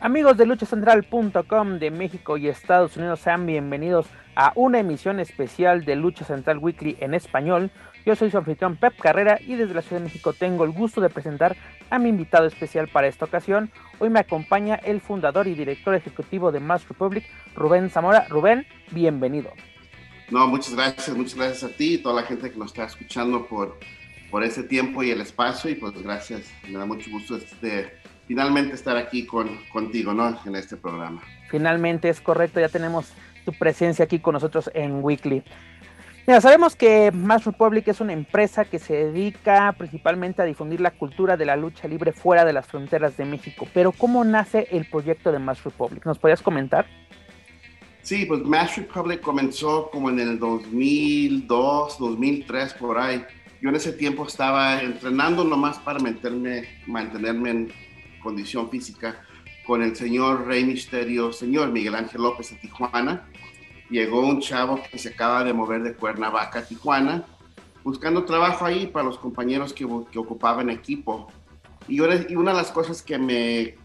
Amigos de luchacentral.com de México y Estados Unidos, sean bienvenidos a una emisión especial de Lucha Central Weekly en español. Yo soy su anfitrión Pep Carrera y desde la Ciudad de México tengo el gusto de presentar a mi invitado especial para esta ocasión. Hoy me acompaña el fundador y director ejecutivo de Mass Republic, Rubén Zamora. Rubén, bienvenido. No, muchas gracias, muchas gracias a ti y toda la gente que nos está escuchando por, por ese tiempo y el espacio y pues gracias, me da mucho gusto este, finalmente estar aquí con, contigo, ¿no? En este programa. Finalmente es correcto, ya tenemos tu presencia aquí con nosotros en Weekly. Mira, sabemos que Mass Republic es una empresa que se dedica principalmente a difundir la cultura de la lucha libre fuera de las fronteras de México, pero ¿cómo nace el proyecto de Mass Republic? ¿Nos podrías comentar? Sí, pues Mass Republic comenzó como en el 2002, 2003, por ahí. Yo en ese tiempo estaba entrenando nomás para mantenerme, mantenerme en condición física con el señor Rey Misterio, señor Miguel Ángel López de Tijuana. Llegó un chavo que se acaba de mover de Cuernavaca a Tijuana, buscando trabajo ahí para los compañeros que, que ocupaban equipo. Y, yo, y una de las cosas que me,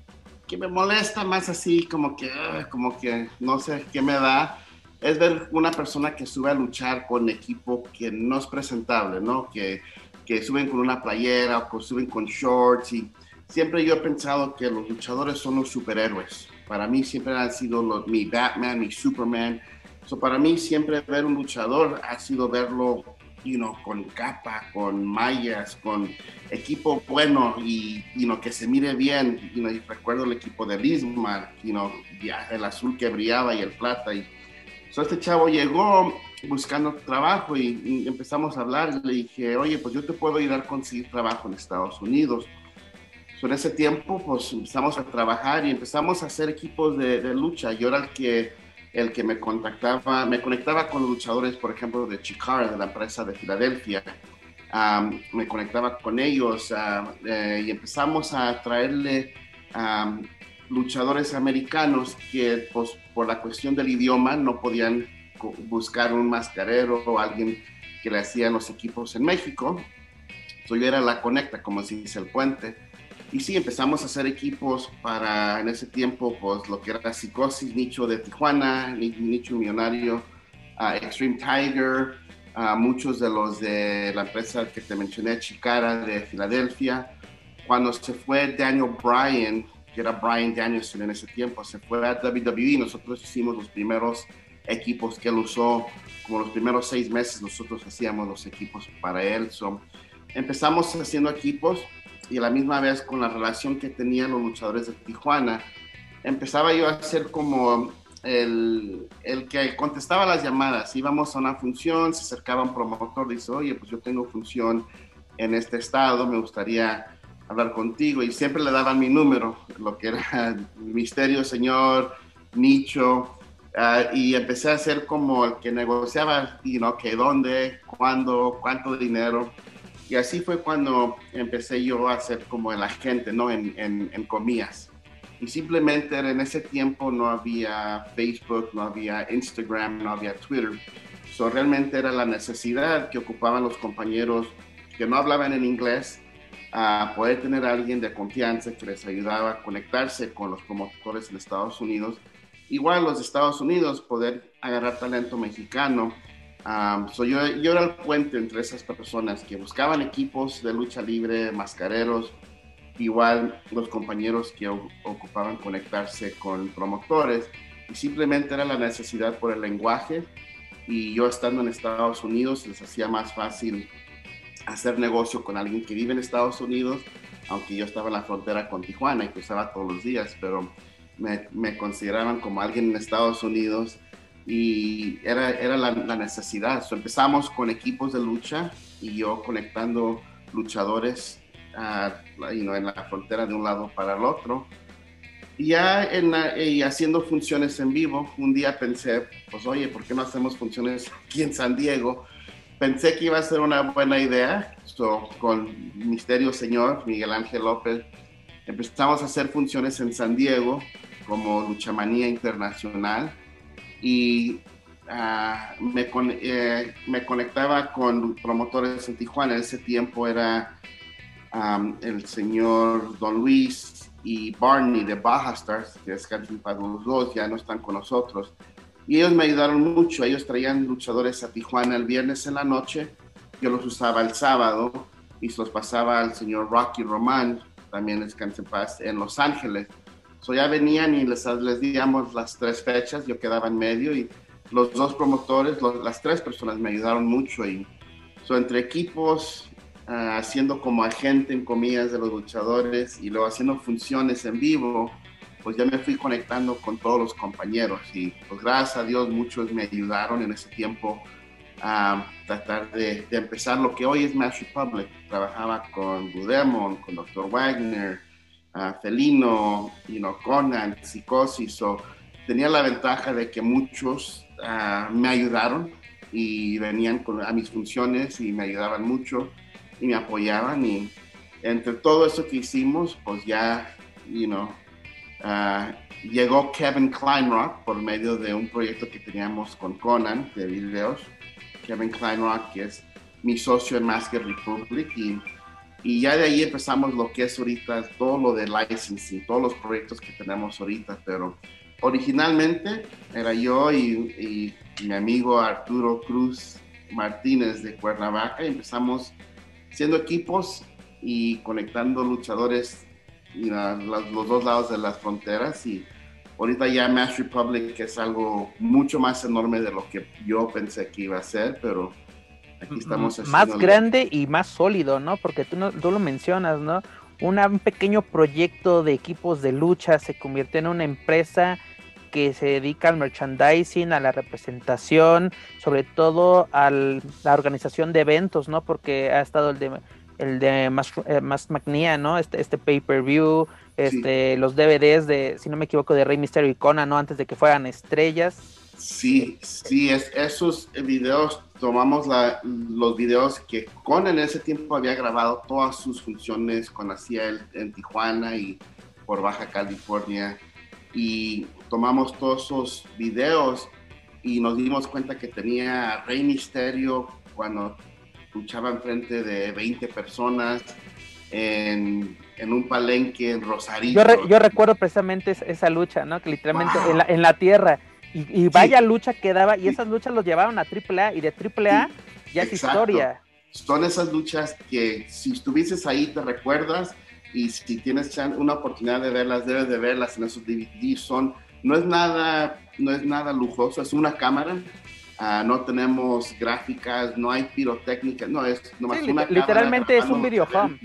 que me molesta más así, como que, ah, como que no sé qué me da, es ver una persona que sube a luchar con equipo que no es presentable, ¿no? Que, que suben con una playera o que suben con shorts y siempre yo he pensado que los luchadores son los superhéroes. Para mí siempre han sido mi Batman, mi Superman. So, para mí siempre ver un luchador ha sido verlo you know, con capa, con mallas, con equipo bueno y you know, que se mire bien. You know, recuerdo el equipo de Lismar, el azul que brillaba y el plata. Y, so, este chavo llegó buscando trabajo y, y empezamos a hablar. Le dije, oye, pues yo te puedo ir a conseguir trabajo en Estados Unidos en ese tiempo, pues empezamos a trabajar y empezamos a hacer equipos de, de, lucha. Yo era el que, el que me contactaba, me conectaba con los luchadores, por ejemplo, de Chikara, de la empresa de Filadelfia. Um, me conectaba con ellos uh, eh, y empezamos a traerle um, luchadores americanos que, pues, por la cuestión del idioma, no podían buscar un mascarero o alguien que le hacía los equipos en México. So, yo era la conecta, como se dice el puente y sí, empezamos a hacer equipos para en ese tiempo, pues lo que era Psicosis, Nicho de Tijuana, Nicho Millonario, uh, Extreme Tiger, uh, muchos de los de la empresa que te mencioné, Chicara de Filadelfia. Cuando se fue Daniel Bryan, que era Brian Danielson en ese tiempo, se fue a WWE, nosotros hicimos los primeros equipos que él usó, como los primeros seis meses nosotros hacíamos los equipos para él. So, empezamos haciendo equipos y a la misma vez con la relación que tenían los luchadores de Tijuana, empezaba yo a ser como el, el, que contestaba las llamadas. Íbamos a una función, se acercaba un promotor, dice, oye, pues yo tengo función en este estado, me gustaría hablar contigo. Y siempre le daban mi número, lo que era Misterio Señor, Nicho. Uh, y empecé a ser como el que negociaba, y no que dónde, cuándo, cuánto dinero. Y así fue cuando empecé yo a ser como el agente, ¿no? En, en, en comillas. Y simplemente en ese tiempo no había Facebook, no había Instagram, no había Twitter. So, realmente era la necesidad que ocupaban los compañeros que no hablaban en inglés a poder tener a alguien de confianza que les ayudaba a conectarse con los promotores en Estados Unidos. Igual los Estados Unidos, poder agarrar talento mexicano Um, so yo, yo, era el puente entre esas personas que buscaban equipos de lucha libre, mascareros, igual los compañeros que ocupaban conectarse con promotores y simplemente era la necesidad por el lenguaje y yo estando en Estados Unidos les hacía más fácil hacer negocio con alguien que vive en Estados Unidos, aunque yo estaba en la frontera con Tijuana y cruzaba todos los días, pero me, me consideraban como alguien en Estados Unidos y era, era la, necesidad. empezamos con equipos de lucha y yo conectando luchadores en la frontera de un lado para el otro. Y ya en y haciendo funciones en vivo, un día pensé, pues oye, ¿por qué no hacemos funciones aquí en San Diego? Pensé que iba a ser una buena idea, so, con Misterio Señor, Miguel Ángel López, empezamos a hacer funciones en San Diego como Luchamanía Internacional y uh, me, eh, me, conectaba con promotores en Tijuana. En ese tiempo era el señor Don Luis y Barney de Baja Stars, que es para los dos, ya no están con nosotros. Y ellos me ayudaron mucho. Ellos traían luchadores a Tijuana el viernes en la noche. Yo los usaba el sábado y se los pasaba al señor Rocky Román, también es en paz, en Los Ángeles. So ya venían y les, les las tres fechas, yo quedaba en medio y los dos promotores, las tres personas me ayudaron mucho y so, entre equipos, ah, haciendo como agente en comillas de los luchadores y luego haciendo funciones en vivo, pues ya me fui conectando con todos los compañeros y pues gracias a Dios muchos me ayudaron en ese tiempo a tratar de, empezar lo que hoy es Mass Republic. Trabajaba con Budemon, con Dr. Wagner, Felino, Conan, Psicosis. Tenía la ventaja de que muchos ah, me ayudaron y venían a mis funciones y me ayudaban mucho y me apoyaban. Y entre todo eso que hicimos, pues ya, you know, ah, llegó Kevin Kleinrock por medio de un proyecto que teníamos con Conan de videos. Kevin Kleinrock, que es mi socio en Masker Republic y y ya de ahí empezamos lo que es ahorita todo lo de licensing, todos los proyectos que tenemos ahorita, pero originalmente era yo y, mi amigo Arturo Cruz Martínez de Cuernavaca y empezamos siendo equipos y conectando luchadores y los dos lados de las fronteras y ahorita ya Mass Republic es algo mucho más enorme de lo que yo pensé que iba a ser, pero más grande y más sólido, ¿no? Porque tú, no, tú lo mencionas, ¿no? un pequeño proyecto de equipos de lucha se convierte en una empresa que se dedica al merchandising, a la representación, sobre todo a la organización de eventos, ¿no? Porque ha estado el de el de más, eh, más ¿no? Este, este pay-per-view, este, los DVDs de, si no me equivoco, de Rey Mysterio y Conan, ¿no? Antes de que fueran estrellas. Sí, sí, es, esos videos, tomamos los videos que con en ese tiempo había grabado todas sus funciones con hacía él en Tijuana y por Baja California y tomamos todos esos videos y nos dimos cuenta que tenía Rey Misterio cuando luchaba enfrente de 20 personas en, un palenque en Rosarito. Yo, recuerdo precisamente esa, lucha, ¿no? Que literalmente en, la, en la tierra y, vaya lucha que daba, y esas luchas los llevaron a AAA, y de AAA ya es historia. Son esas luchas que si estuvieses ahí te recuerdas, y si tienes una oportunidad de verlas, debes de verlas en esos DVD. Son, no es nada, no es nada lujoso, es una cámara. Ah, no tenemos gráficas, no hay pirotécnica, no es nomás una Literalmente es un video home.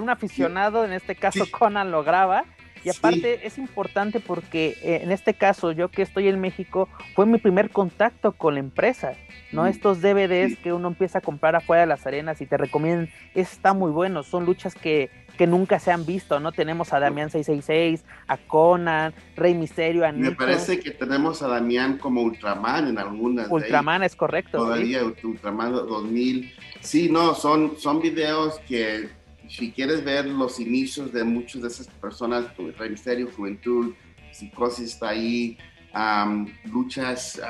un aficionado, en este caso Conan, lo graba y aparte es importante porque eh, en este caso, yo que estoy en México, fue mi primer contacto con la empresa, ¿no? Mm. Estos DVDs que uno empieza a comprar afuera de las arenas y te recomiendan, está muy bueno, son luchas que, que nunca se han visto, ¿no? Tenemos a Damián 666, a Conan, Rey Misterio, a Me parece que tenemos a Damián como Ultraman en algunas. Ultraman es correcto. Todavía Ultraman 2000. Sí, no, son, son videos que si quieres ver los inicios de muchas de esas personas, Rey Misterio, Juventud, Psicosis está ahí, luchas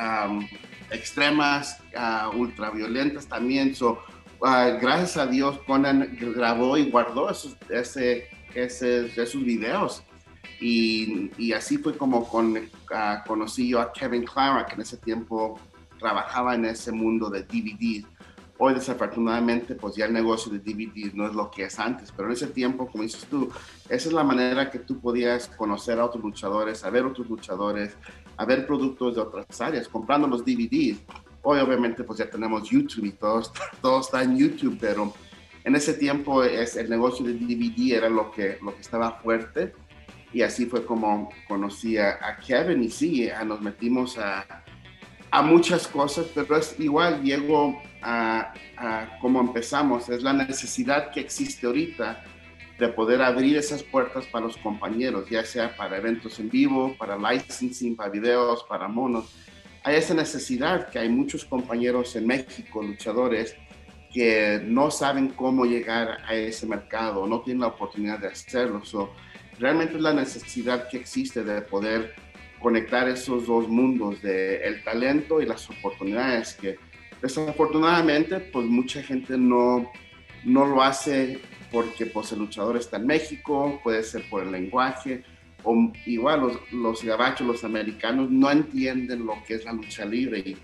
extremas, uh, ultraviolentas también. So, uh, gracias a Dios, Conan grabó y guardó esos, ese, esos videos. Y, y, así fue como con, uh, conocí yo a Kevin Clara, que en ese tiempo trabajaba en ese mundo de DVD. Hoy desafortunadamente pues ya el negocio de DVD no es lo que es antes, pero en ese tiempo, como dices tú, esa es la manera que tú podías conocer a otros luchadores, a ver otros luchadores, a ver productos de otras áreas, comprando los DVDs. Hoy obviamente pues ya tenemos YouTube y todo, todo está en YouTube, pero en ese tiempo es, el negocio de DVD era lo que, lo que estaba fuerte y así fue como conocí a, Kevin y sí, nos metimos a, a, muchas cosas, pero es igual, llego a, a cómo empezamos, es la necesidad que existe ahorita de poder abrir esas puertas para los compañeros, ya sea para eventos en vivo, para licensing, para videos, para monos. Hay esa necesidad que hay muchos compañeros en México, luchadores, que no saben cómo llegar a ese mercado, no tienen la oportunidad de hacerlo. realmente es la necesidad que existe de poder conectar esos dos mundos, de el talento y las oportunidades, que desafortunadamente pues mucha gente no, no lo hace porque pues, el luchador está en México, puede ser por el lenguaje, o igual los, los gabachos, los americanos, no entienden lo que es la lucha libre y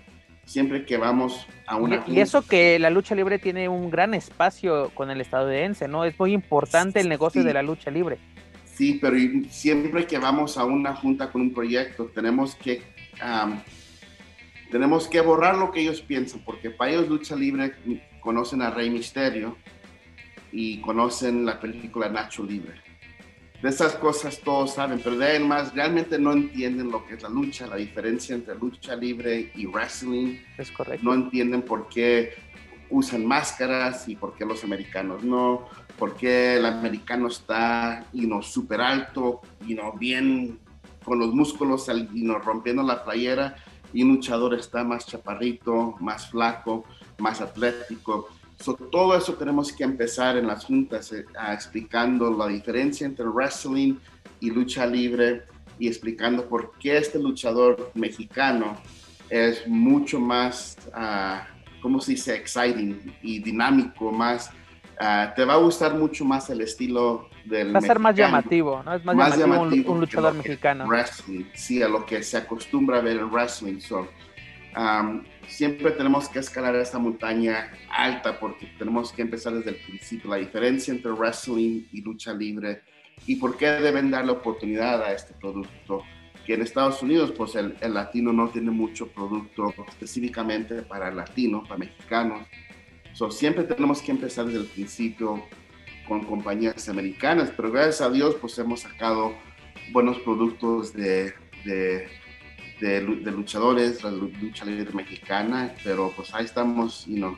siempre que vamos a una... Y, eso que la lucha libre tiene un gran espacio con el estadounidense, ¿no? Es muy importante el negocio de la lucha libre. Sí, pero siempre que vamos a una junta con un proyecto, tenemos que... tenemos que borrar lo que ellos piensan, porque para ellos lucha libre conocen a Rey Misterio, y conocen la película Nacho Libre. De esas cosas todos saben, pero de ahí más realmente no entienden lo que es la lucha, la diferencia entre lucha libre y wrestling. Es correcto. No entienden por qué usan máscaras y por qué los americanos no, por qué el americano está y no súper alto y no bien con los músculos y no rompiendo la playera y un luchador está más chaparrito, más flaco, más atlético todo eso tenemos que empezar en las juntas eh, explicando la diferencia entre wrestling y lucha libre y explicando por qué este luchador mexicano es mucho más, uh, ¿cómo se dice? Exciting y dinámico, más, ah, te va a gustar mucho más el estilo del Va a ser más llamativo, ¿no? Es más, llamativo, un, luchador mexicano. Wrestling, sí, a lo que se acostumbra a ver en wrestling. So, um, siempre tenemos que escalar esta montaña alta porque tenemos que empezar desde el principio. La diferencia entre wrestling y lucha libre y por qué deben darle oportunidad a este producto. Que en Estados Unidos, pues el, latino no tiene mucho producto específicamente para el latino, para mexicanos. So, siempre tenemos que empezar desde el principio con compañías americanas, pero gracias a Dios, pues hemos sacado buenos productos de, de de, luchadores, la lucha libre mexicana, pero pues ahí estamos, you know,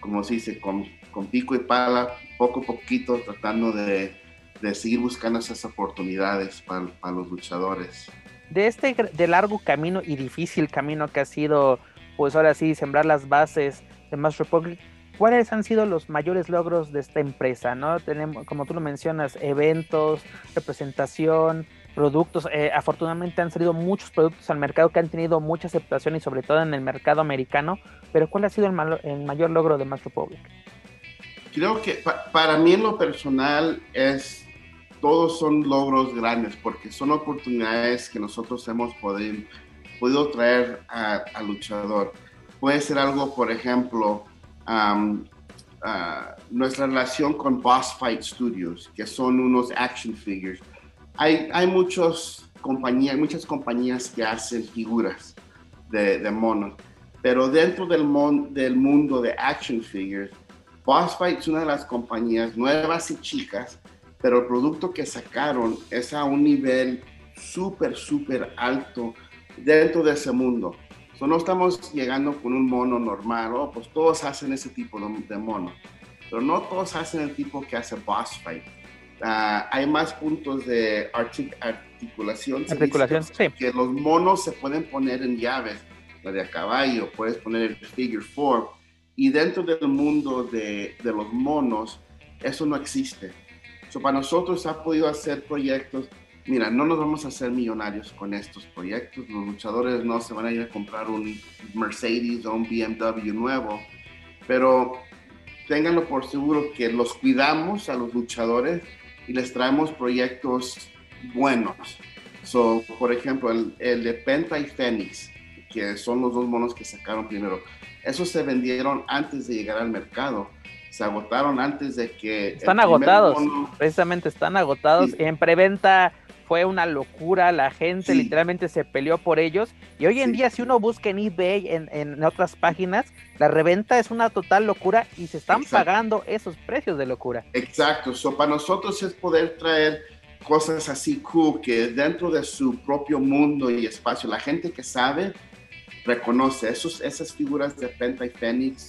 como se dice, con, con pico y pala, poco a poquito, tratando de, de seguir buscando esas oportunidades para, para, los luchadores. De este de largo camino y difícil camino que ha sido, pues ahora sí, sembrar las bases de Mass Republic, ¿cuáles han sido los mayores logros de esta empresa? ¿no? Tenemos, como tú lo mencionas, eventos, representación, productos. Eh, afortunadamente han salido muchos productos al mercado que han tenido mucha aceptación y sobre todo en el mercado americano. Pero ¿cuál ha sido el, mayor logro de Mass Republic? Creo que para mí en lo personal es todos son logros grandes porque son oportunidades que nosotros hemos podido, podido traer al luchador. Puede ser algo, por ejemplo, nuestra relación con Boss Fight Studios, que son unos action figures hay, muchos compañías, muchas compañías que hacen figuras de, de monos, pero dentro del, del mundo de action figures, Boss Fight es una de las compañías nuevas y chicas, pero el producto que sacaron es a un nivel súper, súper alto dentro de ese mundo. So, no estamos llegando con un mono normal, oh, pues todos hacen ese tipo de, mono, pero no todos hacen el tipo que hace Boss Fight. Ah, hay más puntos de articulación. Articulación, sí. Que los monos se pueden poner en llaves, la de a caballo, puedes poner el figure four. Y dentro del mundo de, de los monos, eso no existe. So, para nosotros ha podido hacer proyectos. Mira, no nos vamos a hacer millonarios con estos proyectos. Los luchadores no se van a ir a comprar un Mercedes o un BMW nuevo. Pero ténganlo por seguro que los cuidamos a los luchadores y les traemos proyectos buenos. So, por ejemplo, el, el de Penta y Phoenix, que son los dos monos que sacaron primero, esos se vendieron antes de llegar al mercado. Se agotaron antes de que... Están agotados, precisamente están agotados. En preventa fue una locura, la gente literalmente se peleó por ellos y hoy en día si uno busca en eBay, en, otras páginas, la reventa es una total locura y se están pagando esos precios de locura. Exacto, so, para nosotros es poder traer cosas así cool que dentro de su propio mundo y espacio, la gente que sabe reconoce esos, esas figuras de Penta y Fénix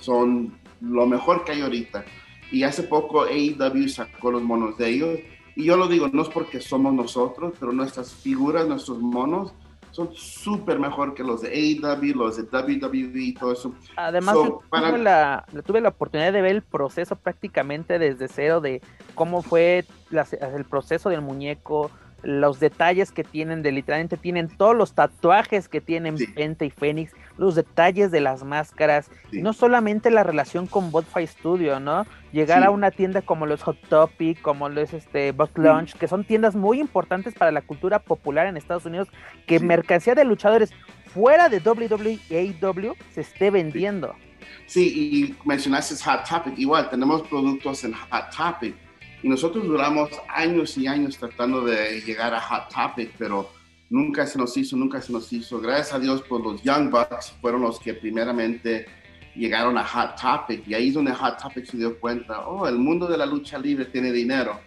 son lo mejor que hay ahorita. Y hace poco AEW sacó los monos de ellos. Y yo lo digo, no es porque somos nosotros, pero nuestras figuras, nuestros monos, son súper mejor que los de AEW, los de WWE y todo eso. Además, tuve, la, tuve la oportunidad de ver el proceso prácticamente desde cero de cómo fue el proceso del muñeco, los detalles que tienen, de literalmente tienen todos los tatuajes que tienen Penta y Fénix, los detalles de las máscaras, no solamente la relación con Botfy Studio, ¿no? Llegar a una tienda como los Hot Topic, como los este, Buck Lunch, que son tiendas muy importantes para la cultura popular en Estados Unidos, que mercancía de luchadores fuera de WWE se esté vendiendo. Sí, y mencionaste Hot Topic, igual tenemos productos en Hot Topic. Y nosotros duramos años y años tratando de llegar a Hot Topic, pero nunca se nos hizo, nunca se nos hizo. Gracias a Dios, pues los Young Bucks fueron los que primeramente llegaron a Hot Topic. Y ahí es donde Hot Topic se dio cuenta, oh, el mundo de la lucha libre tiene dinero,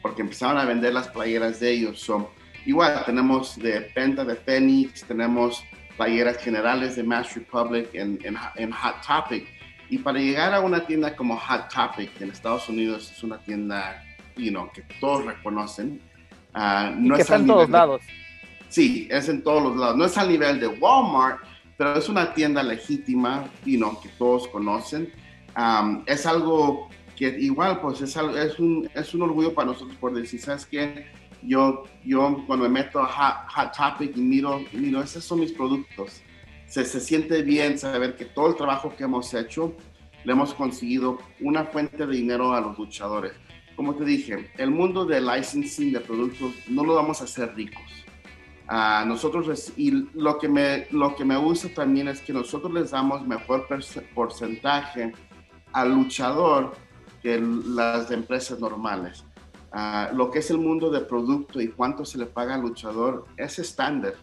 porque empezaron a vender las playeras de ellos. son igual, tenemos de Penta de Phoenix, tenemos playeras generales de Mass Republic en, en, en Hot Topic y para llegar a una tienda como Hot Topic en Estados Unidos es una tienda you know, que todos reconocen. Uh, no que está en todos lados. Sí, es en todos los lados. No es al nivel de Walmart, pero es una tienda legítima you know, que todos conocen. Um, es algo que igual pues es, es, un, es un orgullo para nosotros por decir, ¿sabes qué? Yo, yo cuando me meto a Hot, Hot Topic y miro, miro, esos son mis productos se, se siente bien saber que todo el trabajo que hemos hecho le hemos conseguido una fuente de dinero a los luchadores. Como te dije, el mundo del licensing de productos no lo vamos a hacer ricos. A nosotros, y lo que, me, lo que me gusta también es que nosotros les damos mejor porcentaje al luchador que las empresas normales. lo que es el mundo de producto y cuánto se le paga al luchador es estándar.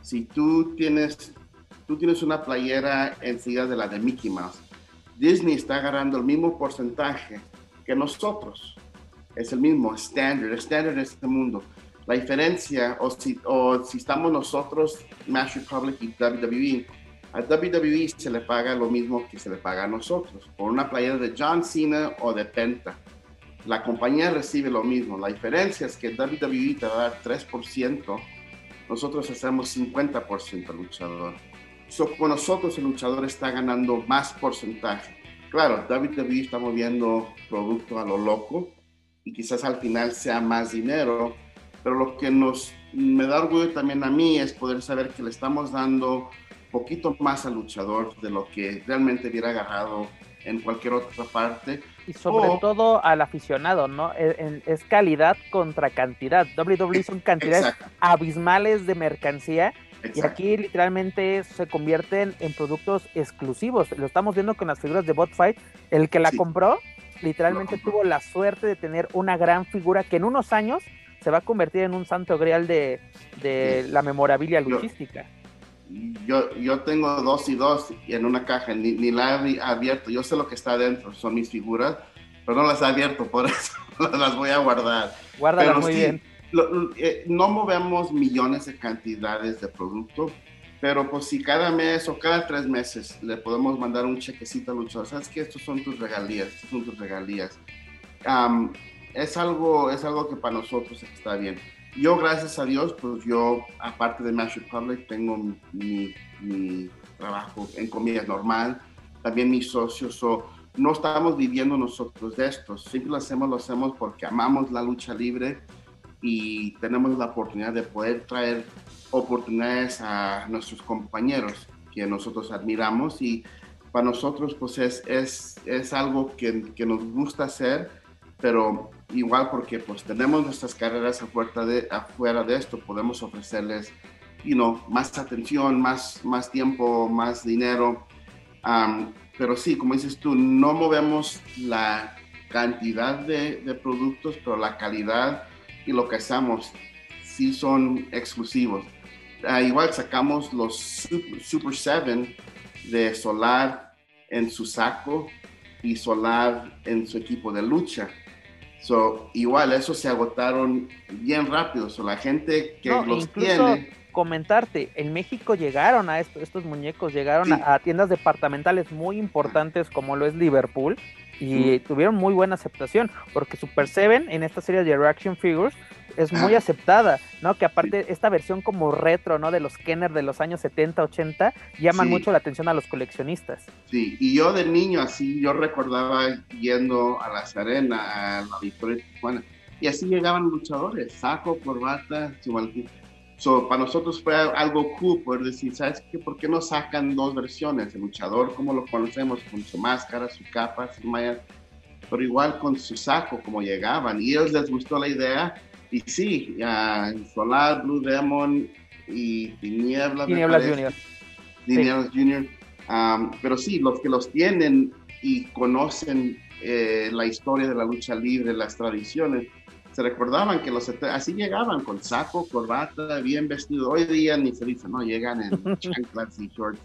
Si tú tienes tú tienes una playera enseguida de la de Mickey Mouse. Disney está agarrando el mismo porcentaje que nosotros. Es el mismo estándar, estándar de este mundo. La diferencia, o si, o si estamos nosotros, Match Republic y WWE, a WWE se le paga lo mismo que se le paga a nosotros, por una playera de John Cena o de Penta. La compañía recibe lo mismo. La diferencia es que WWE te va a dar 3%, nosotros hacemos 50% al luchador con nosotros el luchador está ganando más porcentaje. Claro, WWE está moviendo producto a lo loco y quizás al final sea más dinero, pero lo que nos me da orgullo también a mí es poder saber que le estamos dando poquito más al luchador de lo que realmente hubiera agarrado en cualquier otra parte. Y sobre todo al aficionado, ¿no? E, es, calidad contra cantidad. WWE son cantidades abismales de mercancía y aquí literalmente se convierten en productos exclusivos. Lo estamos viendo con las figuras de Botfight. El que la compró literalmente tuvo la suerte de tener una gran figura que en unos años se va a convertir en un santo grial de, la memorabilia luchística. Yo, yo tengo dos y dos en una caja, ni, la he abierto. Yo sé lo que está adentro, son mis figuras, pero no las he abierto, por eso las voy a guardar. Guárdalas muy bien eh, no movemos millones de cantidades de producto, pero pues si cada mes o cada tres meses le podemos mandar un chequecito al luchador, sabes que estos son tus regalías, estos son tus regalías. Es, algo, es algo que para nosotros está bien. Yo, gracias a Dios, pues yo, aparte de Match Republic, tengo mi, mi trabajo en comillas normal, también mis socios, o no estamos viviendo nosotros de esto, siempre lo hacemos, lo hacemos porque amamos la lucha libre y tenemos la oportunidad de poder traer oportunidades a nuestros compañeros que nosotros admiramos y para nosotros pues es, es, es algo que, que, nos gusta hacer, pero igual porque pues tenemos nuestras carreras afuera de, afuera de esto, podemos ofrecerles you know, más atención, más, más tiempo, más dinero. pero sí, como dices tú, no movemos la cantidad de, de productos, pero la calidad y lo que hacemos sí son exclusivos. Ah, igual sacamos los Super, 7 de Solar en su saco y Solar en su equipo de lucha. So, igual, esos se agotaron bien rápido. So, la gente que los tiene. Comentarte, en México llegaron a estos muñecos, llegaron a, tiendas departamentales muy importantes como lo es Liverpool y tuvieron muy buena aceptación, porque Super 7 en esta serie de Reaction Figures es muy aceptada, ¿no? Que aparte esta versión como retro, ¿no? De los Kenner de los años 70, 80, llaman mucho la atención a los coleccionistas. Sí, y yo de niño así, yo recordaba yendo a la Serena, a la Victoria Tijuana, y así llegaban luchadores, saco, corbata, su So, para nosotros fue algo cool poder decir, ¿sabes qué? ¿Por qué no sacan dos versiones? El luchador, como lo conocemos, con su máscara, su capa, su malla, pero igual con su saco, como llegaban. Y a ellos les gustó la idea y sí, Solar, Blue Demon y Tinieblas. Tinieblas Junior. Tinieblas Junior. pero sí, los que los tienen y conocen eh, la historia de la lucha libre, las tradiciones, se recordaban que los así llegaban con saco, corbata, bien vestido. Hoy día ni se dice, no, llegan en chanclas y shorts,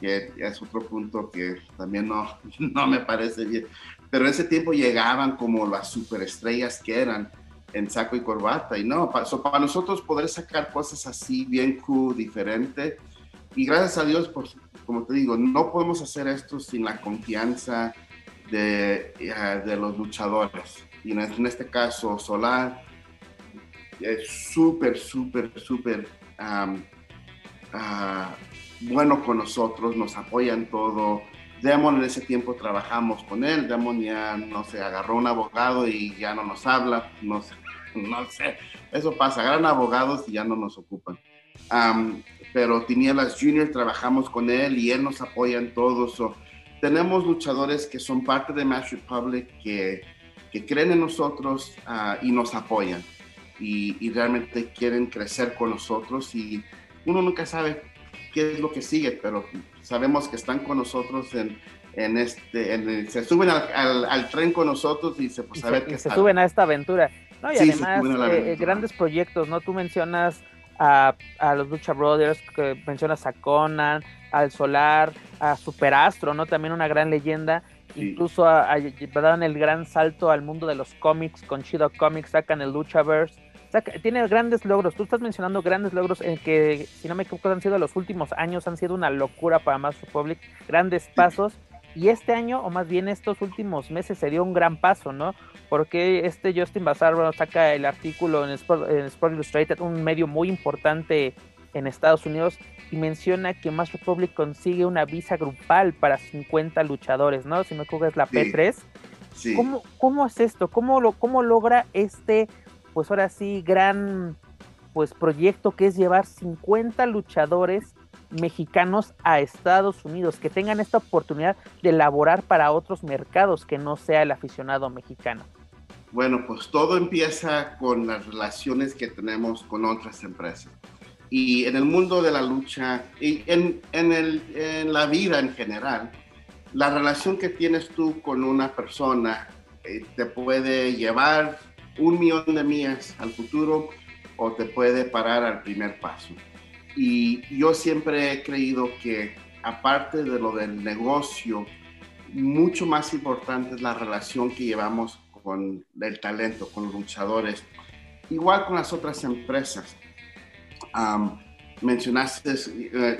que es otro punto que también no, no me parece bien. Pero en ese tiempo llegaban como las superestrellas que eran en saco y corbata. Y no, para, para nosotros poder sacar cosas así bien cool, diferente. Y gracias a Dios, pues, como te digo, no podemos hacer esto sin la confianza de, eh, de los luchadores. Y en, este caso, Solar es súper, súper, súper ah, bueno con nosotros, nos apoyan todo. Demon en ese tiempo trabajamos con él, Demon ya no se agarró un abogado y ya no nos habla, no sé, no sé, eso pasa, agarran abogados y ya no nos ocupan. pero Tinieblas Junior trabajamos con él y él nos apoya en todo. eso. tenemos luchadores que son parte de Match Republic que, que creen en nosotros ah, y nos apoyan y, y realmente quieren crecer con nosotros y uno nunca sabe qué es lo que sigue, pero sabemos que están con nosotros en, en este, se suben al, tren con nosotros y se, pues, a ver qué se suben a esta aventura. No, y además, eh, grandes proyectos, ¿no? Tú mencionas a, a, los Lucha Brothers, que mencionas a Conan, al Solar, a Superastro, ¿no? También una gran leyenda. Incluso a, a, dan el gran salto al mundo de los cómics, con Chido Comics sacan el Luchaverse tiene grandes logros. Tú estás mencionando grandes logros en que, si no me equivoco, han sido los últimos años, han sido una locura para Master Public, grandes pasos. Y este año, o más bien estos últimos meses, se dio un gran paso, ¿no? Porque este Justin Bazar saca el artículo en Sport, Illustrated, un medio muy importante en Estados Unidos, y menciona que Master Public consigue una visa grupal para 50 luchadores, ¿no? Si me equivoco es la P3. ¿Cómo, ¿Cómo, es esto? ¿Cómo, lo, ¿Cómo logra este pues ahora sí, gran pues proyecto que es llevar 50 luchadores mexicanos a Estados Unidos, que tengan esta oportunidad de laborar para otros mercados que no sea el aficionado mexicano. Bueno, pues todo empieza con las relaciones que tenemos con otras empresas. Y en el mundo de la lucha y en, en, el, en la vida en general, la relación que tienes tú con una persona eh, te puede llevar un millón de millas al futuro o te puede parar al primer paso. Y yo siempre he creído que aparte de lo del negocio, mucho más importante es la relación que llevamos con el talento, con los luchadores, igual con las otras empresas. Mencionaste uh,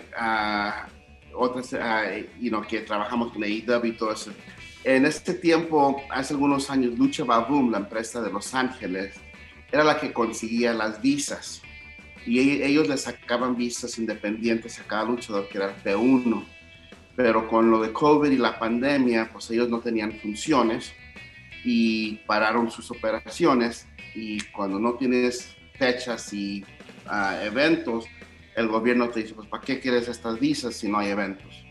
otras, uh, que trabajamos con AEW y todo eso. En este tiempo, hace algunos años, Lucha Baboom, la empresa de Los Ángeles, era la que conseguía las visas. Y e-, ellos le sacaban visas independientes a cada luchador, que era el P1. Pero con lo de COVID y la pandemia, pues ellos no tenían funciones y pararon sus operaciones. Y cuando no tienes fechas y ah, eventos, el gobierno te dice, pues ¿para qué quieres estas visas si no hay eventos?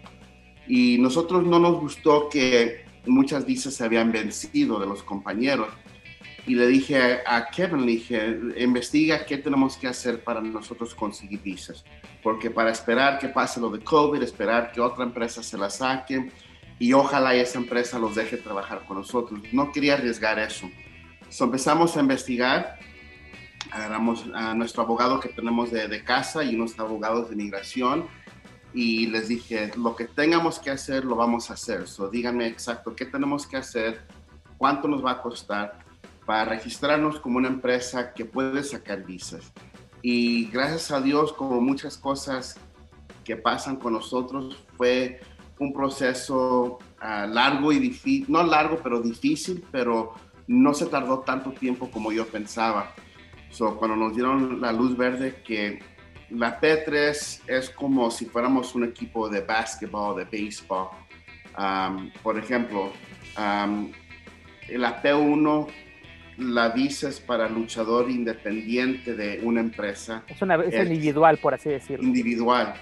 Y nosotros no nos gustó que muchas visas se habían vencido de los compañeros. Y le dije a Kevin, le dije, investiga qué tenemos que hacer para nosotros conseguir visas. Porque para esperar que pase lo de COVID, esperar que otra empresa se la saque y ojalá esa empresa los deje trabajar con nosotros. No quería arriesgar eso. empezamos a investigar agarramos a nuestro abogado que tenemos de, de casa y unos abogados de migración y les dije, lo que tengamos que hacer, lo vamos a hacer. So, díganme exacto qué tenemos que hacer, cuánto nos va a costar para registrarnos como una empresa que puede sacar visas. Y gracias a Dios, como muchas cosas que pasan con nosotros, fue un proceso ah, largo y difícil, no largo, pero difícil, pero no se tardó tanto tiempo como yo pensaba. So, cuando nos dieron la luz verde que la P3 es como si fuéramos un equipo de básquetbol, de béisbol. Um, por ejemplo, um, la P1 la visa es para luchador independiente de una empresa. Es, una, es individual, por así decirlo. Individual.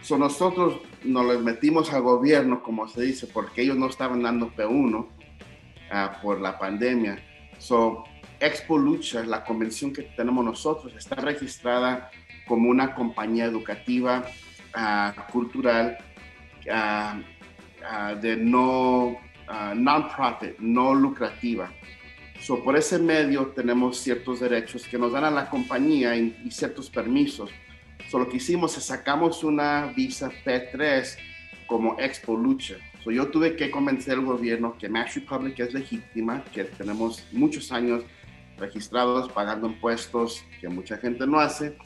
So, nosotros nos metimos al gobierno, como se dice, porque ellos no estaban dando P1 uh, por la pandemia. So, Expo Lucha, la convención que tenemos nosotros, está registrada como una compañía educativa, uh, cultural, uh, de no non-profit, no lucrativa. So, por ese medio tenemos ciertos derechos que nos dan a la compañía y, y ciertos permisos. So, lo que hicimos es sacamos una visa P3 como Expo Lucha. So, yo tuve que convencer al gobierno que Mass Republic es legítima, que tenemos muchos años registrados, pagando impuestos, que mucha gente no hace.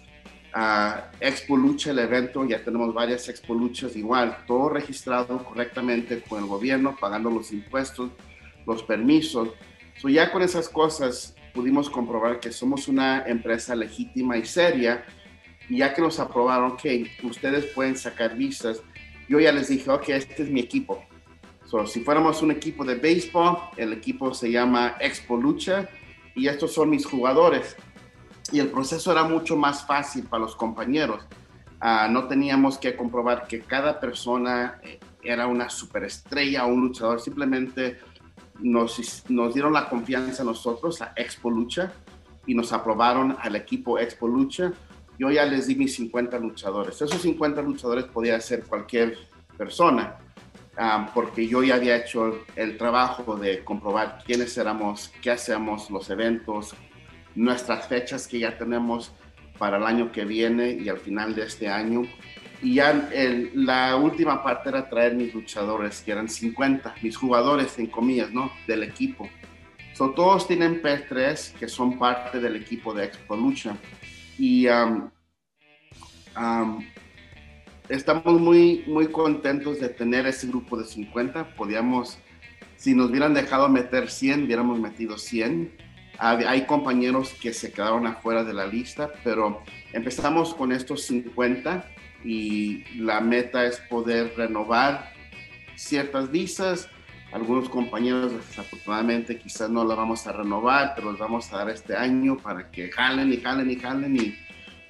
Uh, Expo Lucha, el evento, ya tenemos varias Expo Luchas igual, todo registrado correctamente con el gobierno, pagando los impuestos, los permisos. So, ya con esas cosas pudimos comprobar que somos una empresa legítima y seria. Y ya que nos aprobaron que ustedes pueden sacar visas, yo ya les dije, ok, este es mi equipo. So, si fuéramos un equipo de béisbol, el equipo se llama Expo Lucha y estos son mis jugadores. Y el proceso era mucho más fácil para los compañeros. Uh, no teníamos que comprobar que cada persona eh, era una superestrella o un luchador, simplemente nos, nos dieron la confianza a nosotros, a Expo Lucha, y nos aprobaron al equipo Expo Lucha. Yo ya les di mis 50 luchadores. Esos 50 luchadores podía ser cualquier persona, um, porque yo ya había hecho el trabajo de comprobar quiénes éramos, qué hacemos, los eventos, nuestras fechas que ya tenemos para el año que viene y al final de este año. Y ya el, la última parte era traer mis luchadores, que eran 50, mis jugadores, en comillas, ¿no? Del equipo. So, todos tienen P3, que son parte del equipo de Expo Lucha. Y um, um, estamos muy, muy contentos de tener ese grupo de 50. Podíamos, si nos hubieran dejado meter 100, hubiéramos metido 100. Hay compañeros que se quedaron afuera de la lista, pero empezamos con estos 50 y la meta es poder renovar ciertas visas. Algunos compañeros desafortunadamente quizás no la vamos a renovar, pero los vamos a dar este año para que jalen y jalen y jalen y,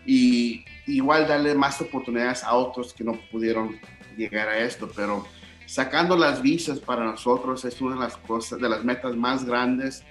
y igual darle más oportunidades a otros que no pudieron llegar a esto, pero sacando las visas para nosotros es una de las cosas, de las metas más grandes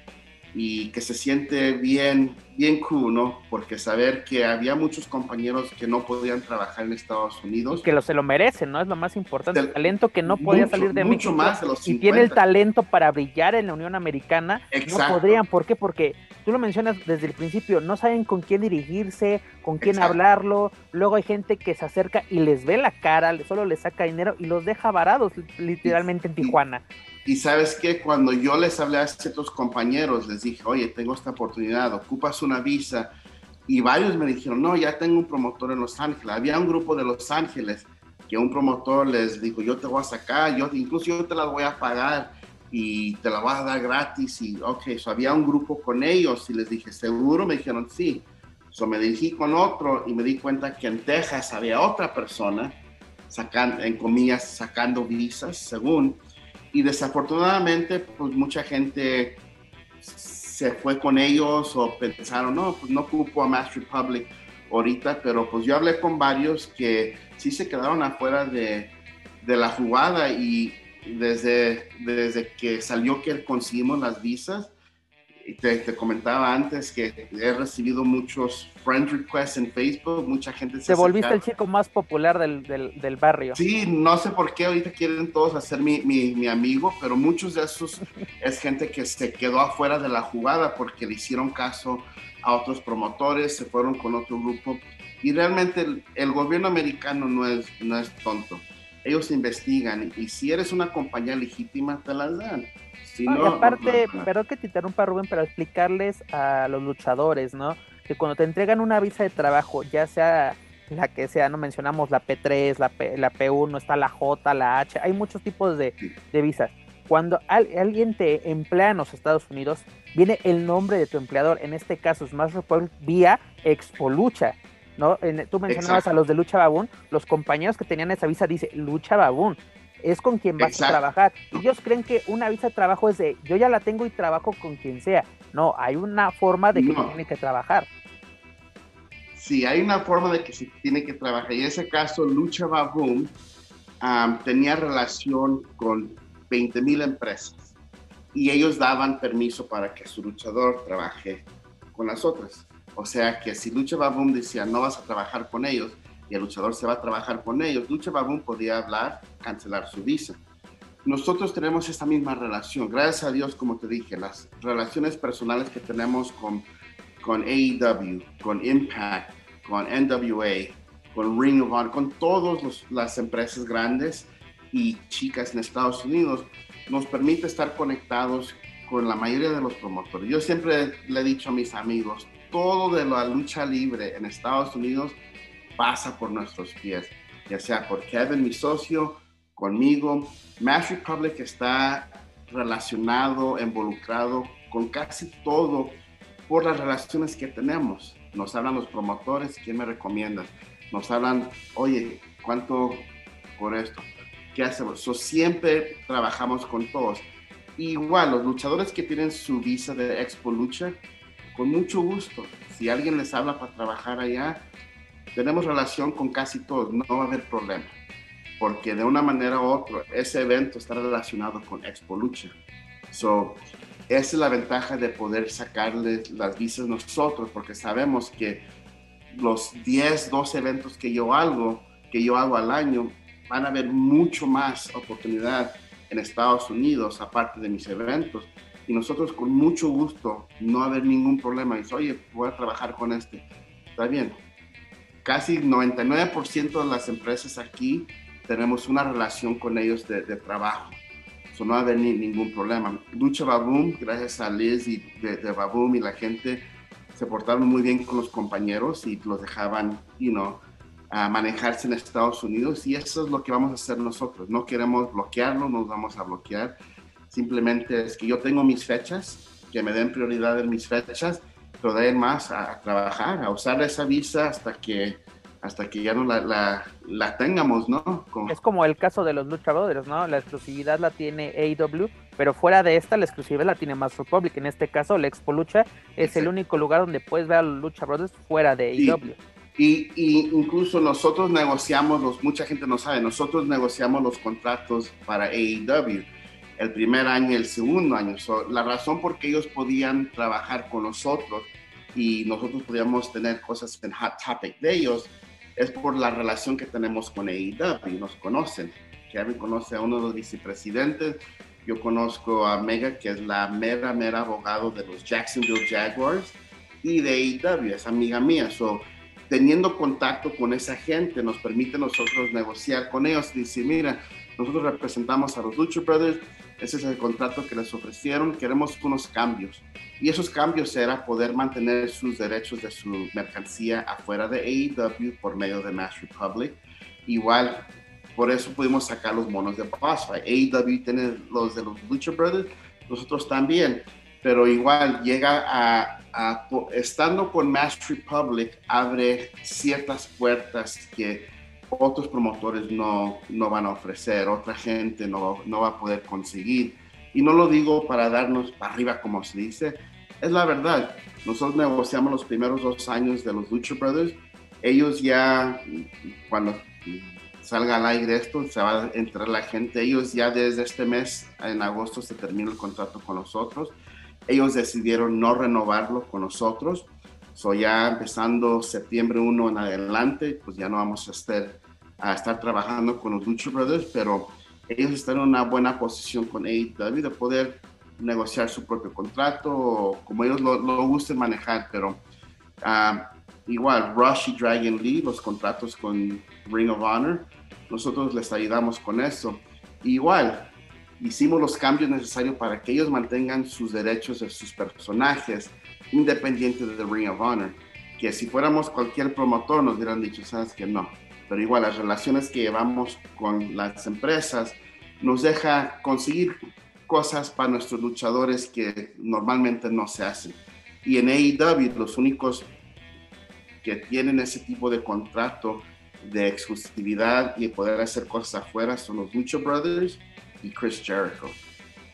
y que se siente bien, bien cool, ¿no? Porque saber que había muchos compañeros que no podían trabajar en Estados Unidos. Que lo, se lo merecen, ¿no? Es lo más importante. El talento que no podía salir de mucho México. Más de los y tiene el talento para brillar en la Unión Americana. Exacto. No podrían. ¿Por qué? Porque tú lo mencionas desde el principio, no saben con quién dirigirse, con quién Exacto. hablarlo. Luego hay gente que se acerca y les ve la cara, solo les saca dinero y los deja varados literalmente en Tijuana. Y sabes que cuando yo les hablé a ciertos compañeros, les dije, oye, tengo esta oportunidad, ocupas una visa. Y varios me dijeron, no, ya tengo un promotor en Los Ángeles. Había un grupo de Los Ángeles que un promotor les dijo, yo te voy a sacar, yo, incluso yo te la voy a pagar y te la voy a dar gratis. Y ok, so había un grupo con ellos y les dije, ¿seguro? Me dijeron, sí. So me dirigí con otro y me di cuenta que en Texas había otra persona, sacando, en comillas, sacando visas, según y desafortunadamente pues mucha gente se fue con ellos o pensaron, no, pues no ocupo a Mass Republic ahorita, pero pues yo hablé con varios que sí se quedaron afuera de, de la jugada y desde, desde que salió que conseguimos las visas, te, te, comentaba antes que he recibido muchos friend requests en Facebook, mucha gente se Te volviste el chico más popular del, del, del, barrio. Sí, no sé por qué ahorita quieren todos hacer mi, mi, mi amigo, pero muchos de esos es gente que se quedó afuera de la jugada porque le hicieron caso a otros promotores, se fueron con otro grupo. Y realmente el, gobierno americano no es, no es tonto. Ellos investigan y si eres una compañía legítima, te las dan. Si no, aparte, perdón que te interrumpa Rubén, pero explicarles a los luchadores, ¿no? Que cuando te entregan una visa de trabajo, ya sea la que sea, no mencionamos la P3, la, P, la P1, está la J, la H, hay muchos tipos de, de visas. Cuando alguien te emplea en los Estados Unidos, viene el nombre de tu empleador, en este caso Smash Republic, vía Expo Lucha. ¿no? tú mencionabas a los de Lucha Babún, los compañeros que tenían esa visa dice Lucha Babún, es con quien vas a trabajar. Ellos creen que una visa de trabajo es de yo ya la tengo y trabajo con quien sea. No, hay una forma de que tiene que trabajar. Sí, hay una forma de que se tiene que trabajar. Y en ese caso, Lucha Baboom tenía relación con 20 mil empresas y ellos daban permiso para que su luchador trabaje con las otras. O sea que si Lucha Baboom decía no vas a trabajar con ellos y el luchador se va a trabajar con ellos, Lucha Baboom podía hablar, cancelar su visa. Nosotros tenemos esta misma relación. Gracias a Dios, como te dije, las relaciones personales que tenemos con, con AEW, con Impact, con NWA, con Ring of Honor, con todas las empresas grandes y chicas en Estados Unidos, nos permite estar conectados con la mayoría de los promotores. Yo siempre le he dicho a mis amigos, todo de la lucha libre en Estados Unidos pasa por nuestros pies, ya sea por Kevin, mi socio, conmigo. Match Republic está relacionado, involucrado con casi todo por las relaciones que tenemos. Nos hablan los promotores, ¿quién me recomienda? Nos hablan, oye, ¿cuánto por esto? ¿Qué hacemos? siempre trabajamos con todos. Igual, los luchadores que tienen su visa de Expo Lucha, con mucho gusto. Si alguien les habla para trabajar allá, tenemos relación con casi todos, no va a haber problema. Porque de una manera u otra, ese evento está relacionado con Expo Lucha. So, esa es la ventaja de poder sacarles las visas nosotros, porque sabemos que los 10, 12 eventos que yo hago, que yo hago al año, van a haber mucho más oportunidad en Estados Unidos, aparte de mis eventos. Y nosotros con mucho gusto, no haber ningún problema. Dice, oye, voy a trabajar con este. Está bien. Casi 99% de las empresas aquí tenemos una relación con ellos de, trabajo. Eso no va a haber ningún problema. Lucha Baboom, gracias a Liz y de, de Baboom y la gente, se portaron muy bien con los compañeros y los dejaban, you know, a manejarse en Estados Unidos y eso es lo que vamos a hacer nosotros. No queremos bloquearlo, nos vamos a bloquear. Simplemente es que yo tengo mis fechas, que me den prioridad en mis fechas, pero de más a, trabajar, a usar esa visa hasta que hasta que ya no la, la, tengamos, ¿no? Es como el caso de los Lucha Brothers, ¿no? La exclusividad la tiene AEW, pero fuera de esta, la exclusividad la tiene Más Republic. En este caso, la Expo Lucha es el único lugar donde puedes ver a los Lucha Brothers fuera de AEW. Y, incluso nosotros negociamos, los, mucha gente no sabe, nosotros negociamos los contratos para AEW el primer año y el segundo año. la razón por que ellos podían trabajar con nosotros y nosotros podíamos tener cosas en Hot Topic de ellos es por la relación que tenemos con AEW, nos conocen. Kevin conoce a uno de los vicepresidentes, yo conozco a Mega, que es la mera, mera abogado de los Jacksonville Jaguars y de AEW, es amiga mía. So, teniendo contacto con esa gente nos permite nosotros negociar con ellos y decir, mira, nosotros representamos a los Lucha Brothers, ese es el contrato que les ofrecieron, queremos unos cambios. Y esos cambios era poder mantener sus derechos de su mercancía afuera de AEW por medio de Mass Republic. Igual, por eso pudimos sacar los monos de Boss AEW tiene los de los Lucha Brothers, nosotros también, pero igual llega a estando con Mass Republic, abre ciertas puertas que otros promotores no, no van a ofrecer, otra gente no, no va a poder conseguir. Y no lo digo para darnos para arriba, como se dice, es la verdad. Nosotros negociamos los primeros dos años de los Lucha Brothers. Ellos ya, cuando salga al aire esto, se va a entrar la gente. Ellos ya desde este mes, en agosto, se termina el contrato con nosotros ellos decidieron no renovarlo con nosotros. So ya empezando septiembre 1 en adelante, pues ya no vamos a estar, a estar trabajando con los Lucha Brothers, pero ellos están en una buena posición con AEW de poder negociar su propio contrato, como ellos lo, lo gusten manejar, pero Ah, igual, Rush y Dragon Lee, los contratos con Ring of Honor, nosotros les ayudamos con eso. Igual, hicimos los cambios necesarios para que ellos mantengan sus derechos de sus personajes independientes de Ring of Honor. Que si fuéramos cualquier promotor nos hubieran dicho, sabes que no. Pero igual, las relaciones que llevamos con las empresas nos deja conseguir cosas para nuestros luchadores que normalmente no se hacen. Y en AEW los únicos que tienen ese tipo de contrato de exclusividad y poder hacer cosas afuera son los Lucha Brothers y Chris Jericho.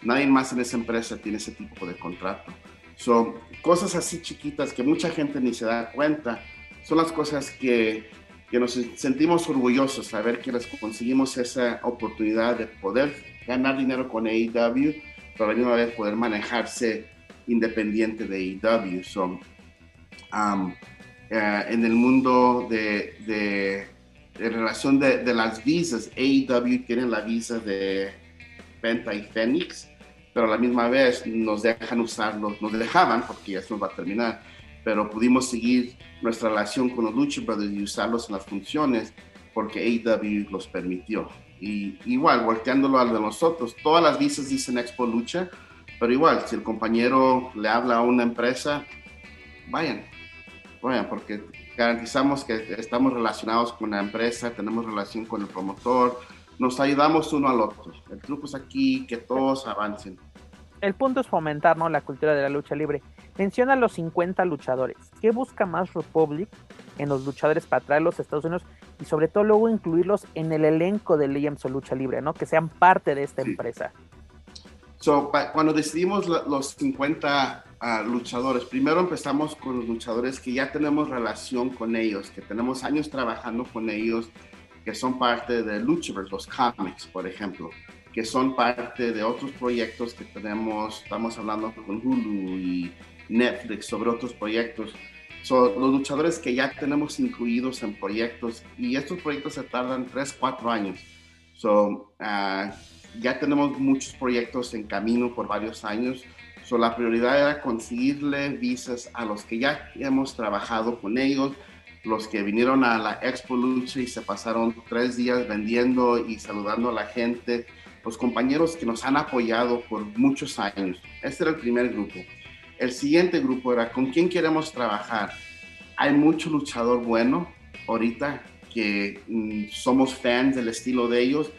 Nadie más en esa empresa tiene ese tipo de contrato. Son cosas así chiquitas que mucha gente ni se da cuenta. Son las cosas que, que nos sentimos orgullosos, saber que les conseguimos esa oportunidad de poder ganar dinero con AEW, pero a la misma vez poder manejarse independiente de AEW. So, um, eh, en el mundo de, de, relación de, de, las visas, AEW tiene la visa de Penta y Phoenix, pero a la misma vez nos dejan usarlos, nos dejaban, porque ya se nos va a terminar, pero pudimos seguir nuestra relación con los Lucha Brothers y usarlos en las funciones porque AEW los permitió. Y igual, volteándolo al de nosotros, todas las visas dicen Expo Lucha, pero igual, si el compañero le habla a una empresa, vayan, vayan, porque garantizamos que estamos relacionados con la empresa, tenemos relación con el promotor, nos ayudamos uno al otro. El truco es aquí que todos avancen. El punto es fomentar ¿no? la cultura de la lucha libre. Menciona los 50 luchadores. ¿Qué busca más Republic en los luchadores para traerlos a Estados Unidos y sobre todo luego incluirlos en el elenco de Legends o Lucha Libre, ¿no? Que sean parte de esta empresa. So, cuando decidimos los 50 uh, luchadores, primero empezamos con los luchadores que ya tenemos relación con ellos, que tenemos años trabajando con ellos, que son parte de Luchaverse, los cómics, por ejemplo, que son parte de otros proyectos que tenemos, estamos hablando con Hulu y Netflix sobre otros proyectos son los luchadores que ya tenemos incluidos en proyectos y estos proyectos se tardan 3, 4 años. So, uh, ya tenemos muchos proyectos en camino por varios años. So, la prioridad era conseguirle visas a los que ya hemos trabajado con ellos, los que vinieron a la Expo Lucha y se pasaron tres días vendiendo y saludando a la gente, los compañeros que nos han apoyado por muchos años. Este era el primer grupo. El siguiente grupo era con quién queremos trabajar. Hay mucho luchador bueno ahorita que mm, somos fans del estilo de ellos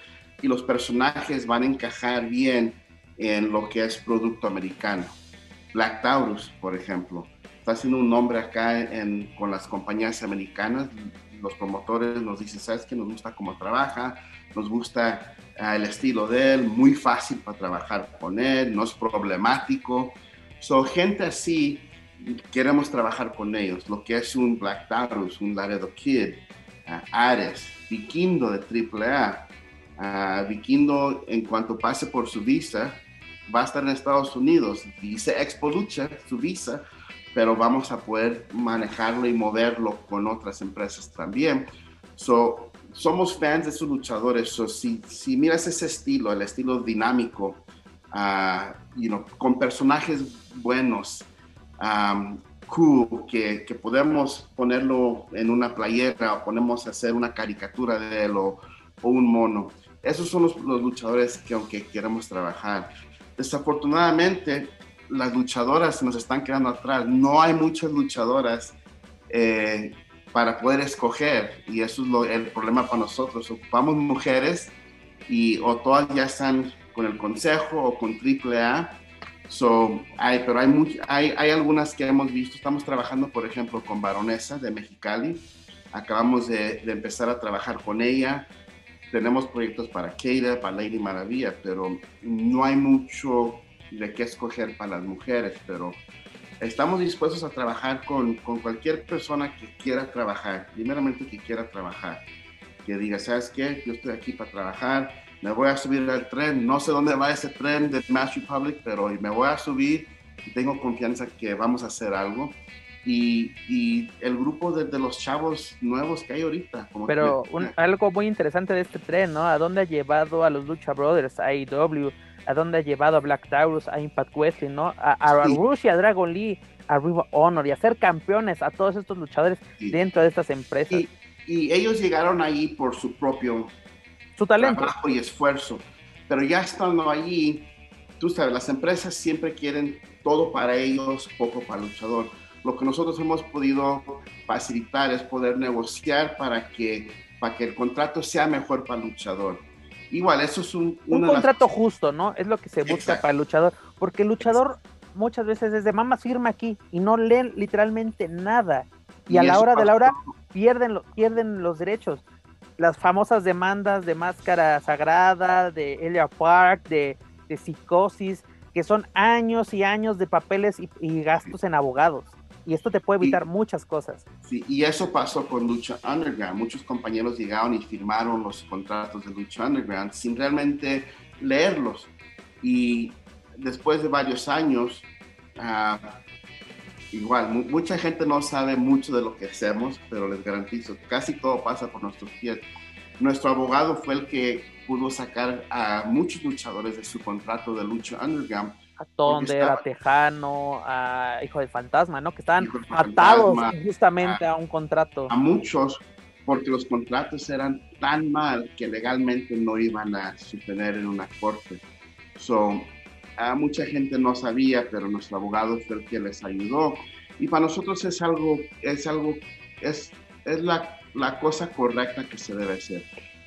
y los personajes van a encajar bien en lo que es producto americano. Black Taurus, por ejemplo, está haciendo un nombre acá en, con las compañías americanas. Los promotores nos dicen, ¿sabes que Nos gusta cómo trabaja, nos gusta ah, el estilo de él, muy fácil para trabajar con él, no es problemático. So, gente así, queremos trabajar con ellos. Lo que es un Black Taurus, un Laredo Kid, uh, Ares, Vikindo de AAA. Uh, Vikindo, en cuanto pase por su visa, va a estar en Estados Unidos. Dice Expo Lucha, su visa, pero vamos a poder manejarlo y moverlo con otras empresas también. So, somos fans de sus luchadores. So, si, si miras ese estilo, el estilo dinámico, uh, you know, con personajes buenos, um, cool, que, que, podemos ponerlo en una playera o ponemos a hacer una caricatura de él o, o un mono. Esos son los, los, luchadores que aunque queremos trabajar. Desafortunadamente, las luchadoras nos están quedando atrás. No hay muchas luchadoras eh, para poder escoger y eso es lo, el problema para nosotros. Ocupamos mujeres y o todas ya están con el Consejo o con AAA. So, hay, pero hay, hay, hay algunas que hemos visto. Estamos trabajando, por ejemplo, con Baronesa de Mexicali. Acabamos de, de empezar a trabajar con ella. Tenemos proyectos para Keira, para Lady Maravilla, pero no hay mucho de qué escoger para las mujeres. Pero estamos dispuestos a trabajar con, con cualquier persona que quiera trabajar. Primeramente, que quiera trabajar. Que diga, ¿sabes qué? Yo estoy aquí para trabajar me voy a subir al tren, no sé dónde va ese tren de Mass Republic, pero me voy a subir y tengo confianza que vamos a hacer algo. Y, y el grupo de, de, los chavos nuevos que hay ahorita. Como pero un, algo muy interesante de este tren, ¿no? ¿A dónde ha llevado a los Lucha Brothers, a AEW, a dónde ha llevado a Black Taurus, a Impact Wrestling, ¿no? A, a Rush y a Dragon Lee, a Riva Honor y a ser campeones a todos estos luchadores dentro de estas empresas. Y, ellos llegaron ahí por su propio su talento trabajo y esfuerzo. Pero ya estando allí, tú sabes, las empresas siempre quieren todo para ellos, poco para el luchador. Lo que nosotros hemos podido facilitar es poder negociar para que, para que el contrato sea mejor para el luchador. Igual, eso es un... Un contrato justo, ¿no? Es lo que se busca para el luchador. Porque el luchador muchas veces es de mamá firma aquí y no leen literalmente nada. Y, a la hora de la hora pierden, pierden los derechos. Las famosas demandas de Máscara Sagrada, de Elia Park, de, de Psicosis, que son años y años de papeles y, gastos en abogados. Y esto te puede evitar muchas cosas. Sí, y eso pasó con Lucha Underground. Muchos compañeros llegaron y firmaron los contratos de Lucha Underground sin realmente leerlos. Y después de varios años, uh, igual, mucha gente no sabe mucho de lo que hacemos, pero les garantizo, casi todo pasa por nuestros pies. Nuestro abogado fue el que pudo sacar a muchos luchadores de su contrato de lucha underground. A Thunder, a Tejano, a Hijo del Fantasma, ¿no? Que estaban atados justamente a, un contrato. A muchos, porque los contratos eran tan mal que legalmente no iban a suceder en una corte. So, a mucha gente no sabía, pero nuestro abogado fue el que les ayudó. Y para nosotros es algo, es algo, es, es la, la cosa correcta que se debe hacer.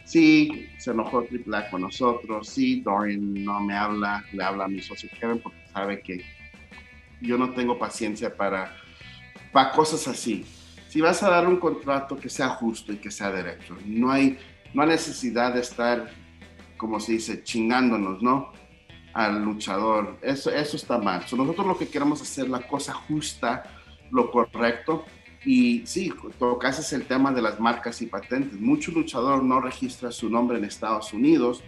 Sí, se enojó Triple A con nosotros, sí, Dorian no me habla, le habla a mi socio Kevin porque sabe que yo no tengo paciencia para, para cosas así. Si vas a dar un contrato que sea justo y que sea derecho, no hay, no hay necesidad de estar, como se dice, chingándonos, ¿no? al luchador. Eso, eso está mal. nosotros lo que queremos es hacer la cosa justa, lo correcto. Y sí, tocases el tema de las marcas y patentes. Mucho luchador no registra su nombre en Estados Unidos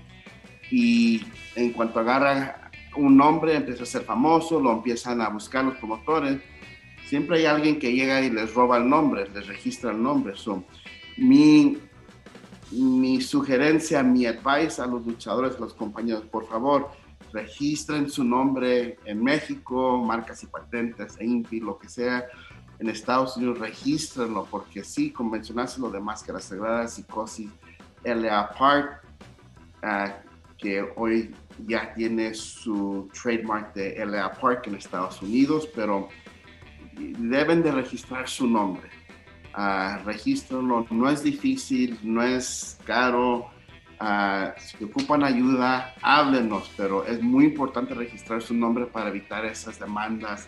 y en cuanto agarra un nombre, empieza a ser famoso, lo empiezan a buscar los promotores. Siempre hay alguien que llega y les roba el nombre, les registra el nombre. So, mi, mi sugerencia, mi advice a los luchadores, a los compañeros, por favor, registren su nombre en México, marcas y patentes, INPI, lo que sea. En Estados Unidos regístrenlo porque sí, como mencionaste lo de Máscaras Sagradas, Psicosis, LA Park, ah, que hoy ya tiene su trademark de LA Park en Estados Unidos, pero deben de registrar su nombre. Uh, regístrenlo, no es difícil, no es caro Uh, si ocupan ayuda, háblenos, pero es muy importante registrar su nombre para evitar esas demandas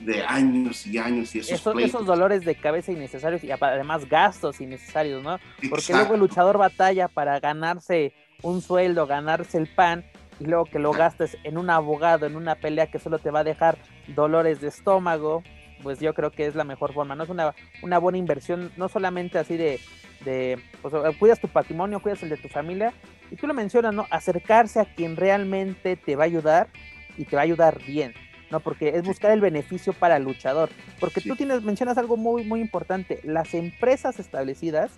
de años y años y esos, esos dolores de cabeza innecesarios y además gastos innecesarios, ¿no? Porque luego el luchador batalla para ganarse un sueldo, ganarse el pan y luego que lo gastes en un abogado, en una pelea que solo te va a dejar dolores de estómago, pues yo creo que es la mejor forma, ¿no? Es una, una buena inversión, no solamente así de de, pues, cuidas tu patrimonio, cuidas el de tu familia, y tú lo mencionas, ¿no? Acercarse a quien realmente te va a ayudar y te va a ayudar bien, ¿no? Porque es buscar el beneficio para el luchador, porque tú tienes, mencionas algo muy, muy importante, las empresas establecidas,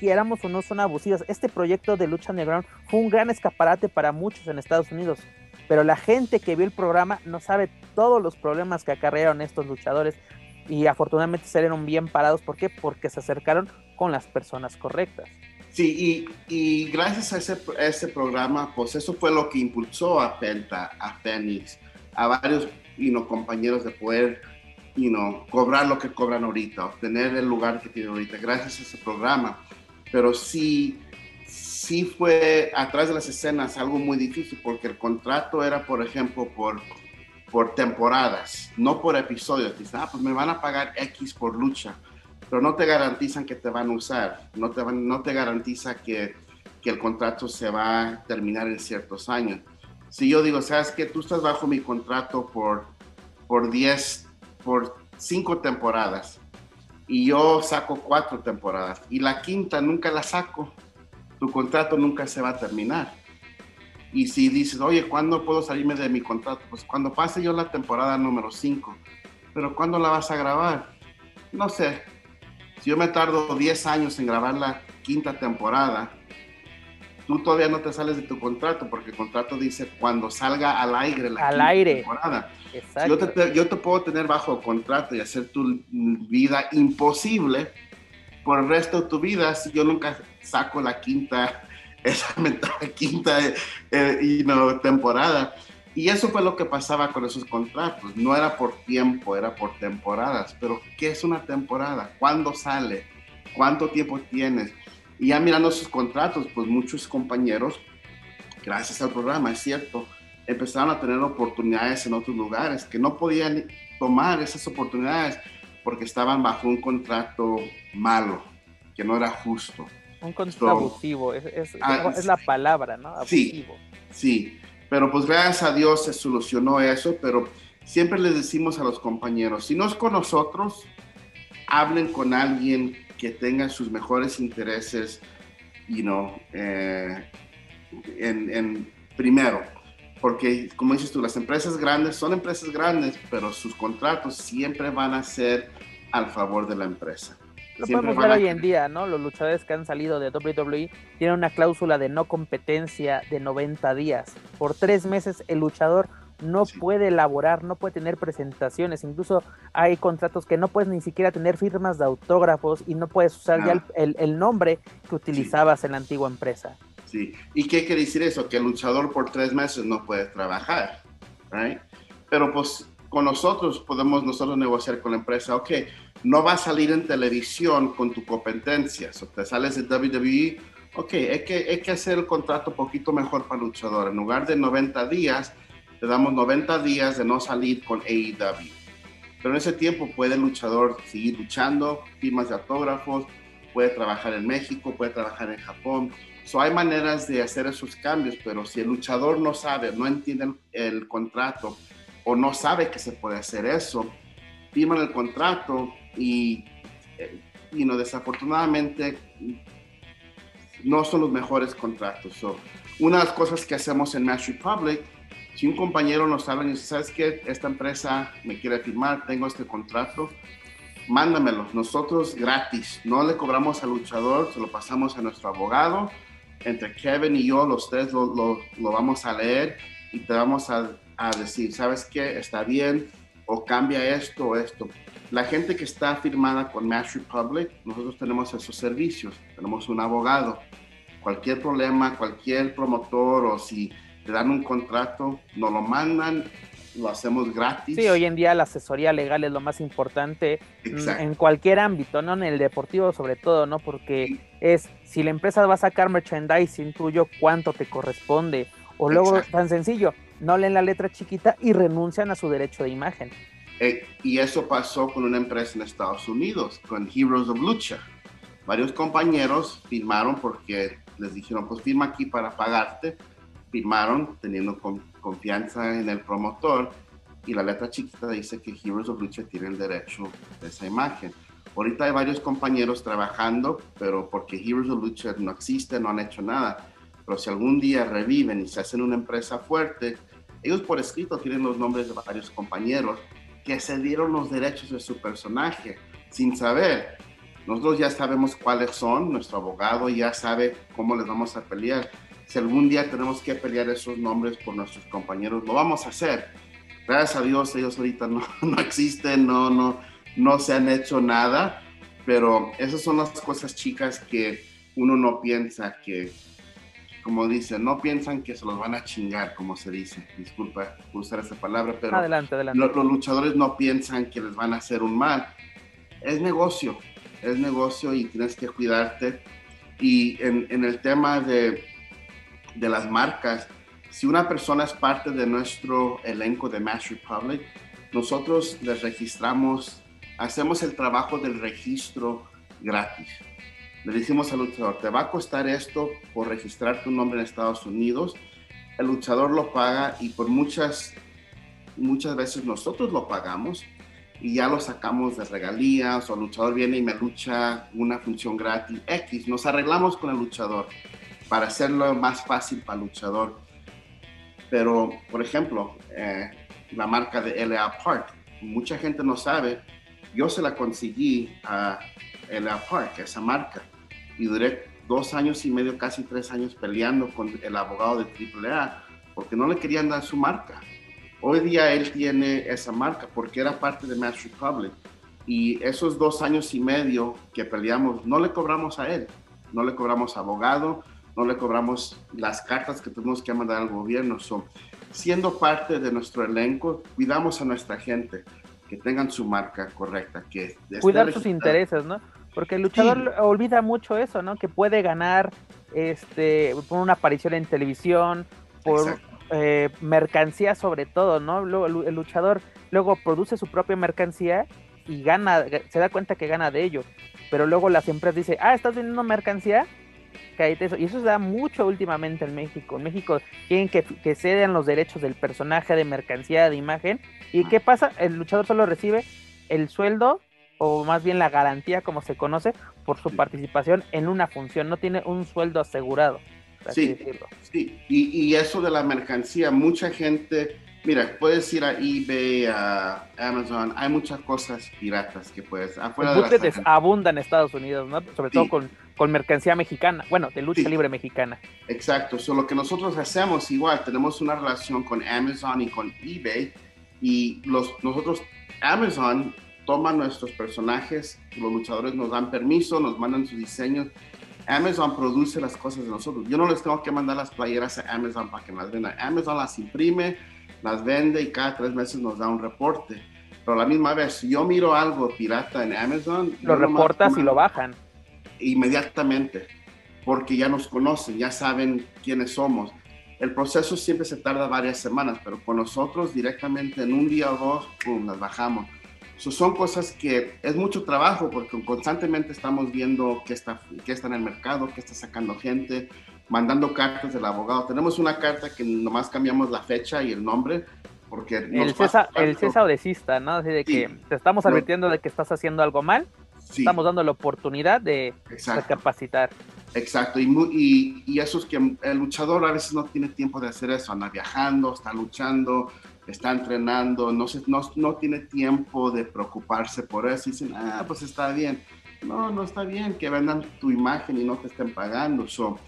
quieramos o no, son abusivas. Este proyecto de Lucha Underground fue un gran escaparate para muchos en Estados Unidos, pero la gente que vio el programa no sabe todos los problemas que acarrearon estos luchadores y afortunadamente salieron bien parados. ¿Por qué? Porque se acercaron con las personas correctas. Sí, y, y gracias a ese, ese, programa, pues eso fue lo que impulsó a Penta, a Phoenix, a varios compañeros de poder you know, cobrar lo que cobran ahorita, obtener el lugar que tienen ahorita, gracias a ese programa. Pero sí, sí fue atrás de las escenas algo muy difícil, porque el contrato era, por ejemplo, por, por temporadas, no por episodios. Dicen, ah, pues me van a pagar X por lucha pero no te garantizan que te van a usar, no te, van, no te garantiza que, que, el contrato se va a terminar en ciertos años. Si yo digo, sabes que tú estás bajo mi contrato por, por 10, por 5 temporadas y yo saco 4 temporadas y la quinta nunca la saco, tu contrato nunca se va a terminar. Y si dices, oye, ¿cuándo puedo salirme de mi contrato? Pues cuando pase yo la temporada número 5. Pero ¿cuándo la vas a grabar? No sé, si yo me tardo 10 años en grabar la quinta temporada, tú todavía no te sales de tu contrato porque el contrato dice cuando salga al aire la al aire. temporada. Yo te, yo te puedo tener bajo contrato y hacer tu vida imposible por el resto de tu vida si yo nunca saco la quinta, esa quinta eh, y no, temporada. Y eso fue lo que pasaba con esos contratos. No era por tiempo, era por temporadas. Pero, ¿qué es una temporada? ¿Cuándo sale? ¿Cuánto tiempo tienes? Y ya mirando sus contratos, pues muchos compañeros, gracias al programa, es cierto, empezaron a tener oportunidades en otros lugares que no podían tomar esas oportunidades porque estaban bajo un contrato malo, que no era justo. Un contrato abusivo, es, ah, es, la palabra, ¿no? Abusivo. Sí, sí, pero pues gracias a Dios se solucionó eso, pero siempre les decimos a los compañeros, si no es con nosotros, hablen con alguien que tenga sus mejores intereses, you know, eh, en, en primero porque como dices tú, las empresas grandes son empresas grandes, pero sus contratos siempre van a ser al favor de la empresa. Lo podemos ver hoy en día, ¿no? Los luchadores que han salido de WWE tienen una cláusula de no competencia de 90 días. Por tres meses el luchador no puede elaborar, no puede tener presentaciones, incluso hay contratos que no puedes ni siquiera tener firmas de autógrafos y no puedes usar ya ah. el, nombre que utilizabas en la antigua empresa. ¿Y qué quiere decir eso? Que el luchador por tres meses no puede trabajar, right? Pero pues con nosotros podemos nosotros negociar con la empresa, ok, no va a salir en televisión con tu competencia, o te sales de WWE, ok, hay que, hay que hacer el contrato un poquito mejor para el luchador. En lugar de 90 días, te damos 90 días de no salir con AEW. Pero en ese tiempo puede el luchador seguir luchando, firmas de autógrafos, puede trabajar en México, puede trabajar en Japón, So, hay maneras de hacer esos cambios, pero si el luchador no sabe, no entiende el, contrato o no sabe que se puede hacer eso, firman el contrato y, eh, y no, desafortunadamente no son los mejores contratos. So, una de las cosas que hacemos en Match Republic, si un compañero nos habla y dice, ¿sabes qué? Esta empresa me quiere firmar, tengo este contrato, mándamelo. Nosotros gratis, no le cobramos al luchador, se lo pasamos a nuestro abogado entre Kevin y yo, los tres lo, lo, vamos a leer y te vamos a, a, decir, ¿sabes qué? Está bien o cambia esto o esto. La gente que está firmada con Match Republic, nosotros tenemos esos servicios, tenemos un abogado. Cualquier problema, cualquier promotor o si te dan un contrato, nos lo mandan lo hacemos gratis. Sí, hoy en día la asesoría legal es lo más importante en cualquier ámbito, ¿no? En el deportivo sobre todo, ¿no? Porque es, si la empresa va a sacar merchandising tuyo, ¿cuánto te corresponde? O luego, tan sencillo, no leen la letra chiquita y renuncian a su derecho de imagen. Eh, y eso pasó con una empresa en Estados Unidos, con Heroes of Lucha. Varios compañeros firmaron porque les dijeron, pues firma aquí para pagarte. Firmaron teniendo con confianza en el promotor y la letra chiquita dice que Heroes of Lucha tiene el derecho de esa imagen. Ahorita hay varios compañeros trabajando, pero porque Heroes of Lucha no existe, no han hecho nada. Pero si algún día reviven y se hacen una empresa fuerte, ellos por escrito tienen los nombres de varios compañeros que se dieron los derechos de su personaje sin saber. Nosotros ya sabemos cuáles son, nuestro abogado ya sabe cómo les vamos a pelear si algún día tenemos que pelear esos nombres por nuestros compañeros, lo vamos a hacer. Gracias a Dios ellos ahorita no, no existen, no, no, no se han hecho nada, pero esas son las cosas chicas que uno no piensa que, como dicen, no piensan que se los van a chingar, como se dice. Disculpa usar esa palabra, pero adelante, adelante. Los, luchadores no piensan que les van a hacer un mal. Es negocio, es negocio y tienes que cuidarte. Y en, en el tema de, de las marcas, si una persona es parte de nuestro elenco de Match Republic, nosotros les registramos, hacemos el trabajo del registro gratis. Le decimos al luchador, te va a costar esto por registrar tu nombre en Estados Unidos. El luchador lo paga y por muchas, muchas veces nosotros lo pagamos y ya lo sacamos de regalías o el luchador viene y me lucha una función gratis X. Nos arreglamos con el luchador para hacerlo más fácil para luchador. Pero, por ejemplo, eh, la marca de LA Park, mucha gente no sabe, yo se la conseguí a LA Park, esa marca, y duré dos años y medio, casi tres años peleando con el abogado de AAA porque no le querían dar su marca. Hoy día él tiene esa marca porque era parte de Match Republic y esos dos años y medio que peleamos no le cobramos a él, no le cobramos abogado, no le cobramos las cartas que tuvimos que mandar al gobierno. Son siendo parte de nuestro elenco, cuidamos a nuestra gente, que tengan su marca correcta, que cuidar sus intereses, ¿no? Porque el luchador olvida mucho eso, ¿no? Que puede ganar este por una aparición en televisión, por eh, mercancía sobre todo, ¿no? Luego, el luchador luego produce su propia mercancía y gana, se da cuenta que gana de ello. Pero luego las empresas dicen, ah, estás vendiendo mercancía, eso. Y eso se da mucho últimamente en México. En México quieren que, que ceden los derechos del personaje, de mercancía, de imagen. ¿Y qué pasa? El luchador solo recibe el sueldo o más bien la garantía, como se conoce, por su participación en una función. No tiene un sueldo asegurado. Sí, sí. Y, y, eso de la mercancía, mucha gente, mira, puedes ir a eBay, a Amazon, hay muchas cosas piratas que puedes. Afuera de abundan en Estados Unidos, ¿no? Sobre todo con, con, mercancía mexicana, bueno, de lucha libre mexicana. Exacto, so, lo que nosotros hacemos igual, tenemos una relación con Amazon y con eBay y los, nosotros, Amazon toma nuestros personajes, los luchadores nos dan permiso, nos mandan sus diseños. Amazon produce las cosas de nosotros. Yo no les tengo que mandar las playeras a Amazon para que las vendan. Amazon las imprime, las vende y cada tres meses nos da un reporte. Pero a la misma vez, si yo miro algo pirata en Amazon... Lo reportas y lo bajan. Inmediatamente, porque ya nos conocen, ya saben quiénes somos. El proceso siempre se tarda varias semanas, pero con nosotros directamente en un día o dos, pum, las bajamos son cosas que es mucho trabajo porque constantemente estamos viendo qué está, qué está en el mercado, qué está sacando gente, mandando cartas del abogado. Tenemos una carta que nomás cambiamos la fecha y el nombre porque... El cesa, el cesa o desista, ¿no? Así de que te estamos advirtiendo de que estás haciendo algo mal, estamos dando la oportunidad de recapacitar. Exacto, y, y, y, eso es que el luchador a veces no tiene tiempo de hacer eso, anda viajando, está luchando, está entrenando, no, se, no, no, tiene tiempo de preocuparse por eso. Y dicen, ah, pues está bien. No, no está bien que vendan tu imagen y no te estén pagando. So,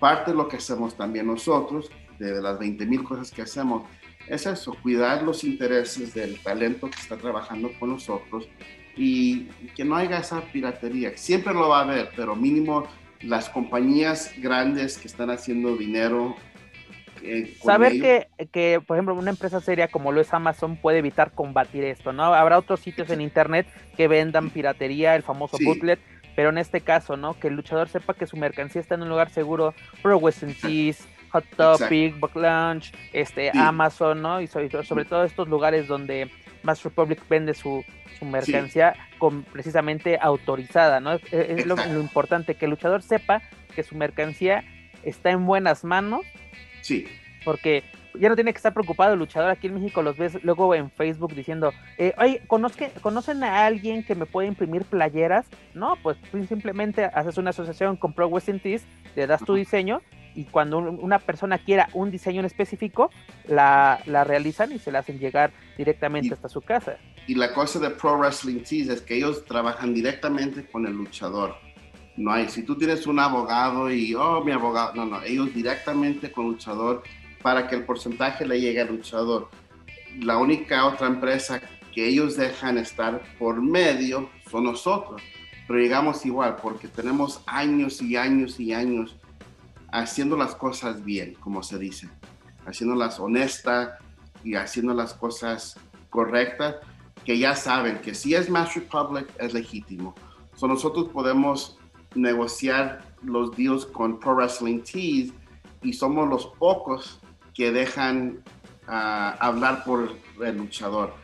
parte de lo que hacemos también nosotros, de las 20 mil cosas que hacemos, es eso, cuidar los intereses del talento que está trabajando con nosotros y que no haya esa piratería. Siempre lo va a haber, pero mínimo las compañías grandes que están haciendo dinero eh, Saber que, que, por ejemplo, una empresa seria como lo es Amazon puede evitar combatir esto, ¿no? Habrá otros sitios en internet que vendan piratería, el famoso bootlet, pero en este caso, ¿no? Que el luchador sepa que su mercancía está en un lugar seguro, Pro Western Cheese, Hot Topic, Book Lunch, este, Amazon, ¿no? Y sobre, sobre, todo estos lugares donde Mass Republic vende su, su mercancía con, precisamente autorizada, ¿no? Es, lo, lo importante, que el luchador sepa que su mercancía está en buenas manos Sí. Porque ya no tiene que estar preocupado el luchador. Aquí en México los ves luego en Facebook diciendo, eh, oye, ¿conocen a alguien que me puede imprimir playeras? No, pues simplemente haces una asociación con Pro Western Tees, le das tu diseño y cuando una persona quiera un diseño en específico, la, realizan y se la hacen llegar directamente hasta su casa. Y la cosa de Pro Wrestling Tees es que ellos trabajan directamente con el luchador no hay, si tú tienes un abogado y, oh, mi abogado, no, no, ellos directamente con luchador para que el porcentaje le llegue al luchador. La única otra empresa que ellos dejan estar por medio son nosotros, pero llegamos igual porque tenemos años y años y años haciendo las cosas bien, como se dice, haciéndolas honestas y haciendo las cosas correctas, que ya saben que si es Mass Republic es legítimo. So nosotros podemos negociar los deals con Pro Wrestling Tees y somos los pocos que dejan ah, hablar por el luchador.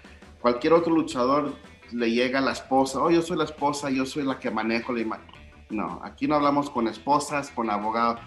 Cualquier otro luchador le llega a la esposa, oh, yo soy la esposa, yo soy la que manejo la imagen. No, aquí no hablamos con esposas, con abogados.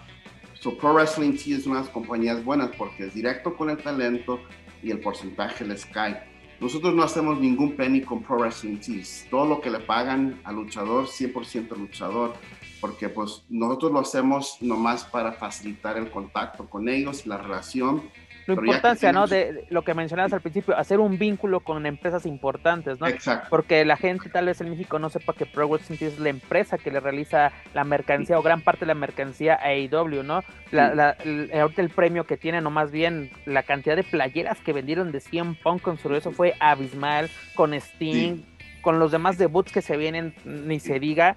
So Pro Wrestling Tees es una de las compañías buenas porque es directo con el talento y el porcentaje les cae. Nosotros no hacemos ningún penny con Pro Wrestling Tees. Todo lo que le pagan al luchador, 100% luchador, porque pues nosotros lo hacemos nomás para facilitar el contacto con ellos, la relación, La importancia, ¿no? De lo que mencionabas al principio, hacer un vínculo con empresas importantes, ¿no? Exacto. Porque la gente tal vez en México no sepa que Pro Wrestling es la empresa que le realiza la mercancía o gran parte de la mercancía a AEW, ¿no? La, ahorita el premio que tienen, o más bien la cantidad de playeras que vendieron de 100 Punk con su eso fue abismal, con Sting, con los demás debuts que se vienen, ni se diga.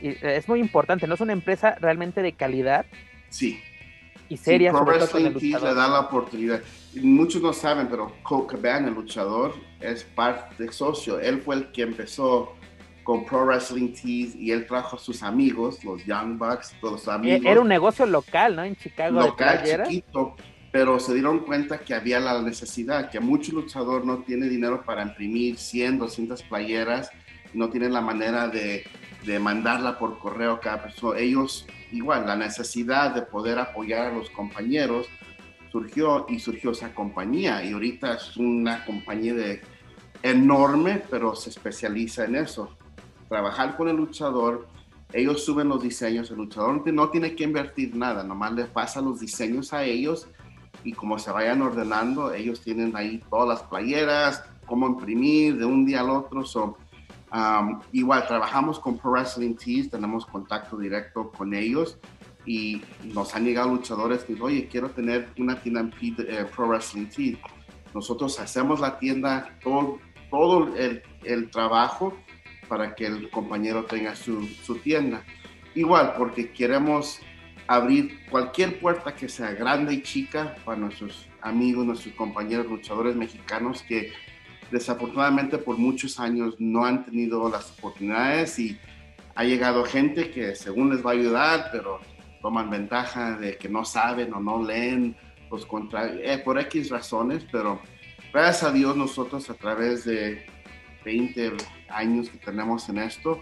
es muy importante, ¿no? Es una empresa realmente de calidad. Sí y seria. Pro Wrestling Tees le da la oportunidad. Muchos no saben, pero Cole Cabana, el luchador, es parte de socio. Él fue el que empezó con Pro Wrestling Tees y él trajo a sus amigos, los Young Bucks, todos los amigos. Era un negocio local, ¿no? En Chicago. Local, chiquito, pero se dieron cuenta que había la necesidad, que mucho luchador no tiene dinero para imprimir 100, 200 playeras, no tienen la manera de, de mandarla por correo a cada persona. Ellos igual la necesidad de poder apoyar a los compañeros surgió y surgió esa compañía y ahorita es una compañía de, enorme, pero se especializa en eso. Trabajar con el luchador, ellos suben los diseños, el luchador no tiene que invertir nada, nomás le pasa los diseños a ellos y como se vayan ordenando, ellos tienen ahí todas las playeras, cómo imprimir de un día al otro. So, igual, trabajamos con Pro Wrestling Tees, tenemos contacto directo con ellos y nos han llegado luchadores que dicen, oye, quiero tener una tienda en eh, Pro Wrestling Tees. Nosotros hacemos la tienda, todo, todo el, el trabajo para que el compañero tenga su, su tienda. Igual, porque queremos abrir cualquier puerta que sea grande y chica para nuestros amigos, nuestros compañeros luchadores mexicanos que desafortunadamente por muchos años no han tenido las oportunidades y ha llegado gente que según les va a ayudar, pero toman ventaja de que no saben o no leen los contra eh, por X razones, pero gracias a Dios nosotros a través de 20 años que tenemos en esto,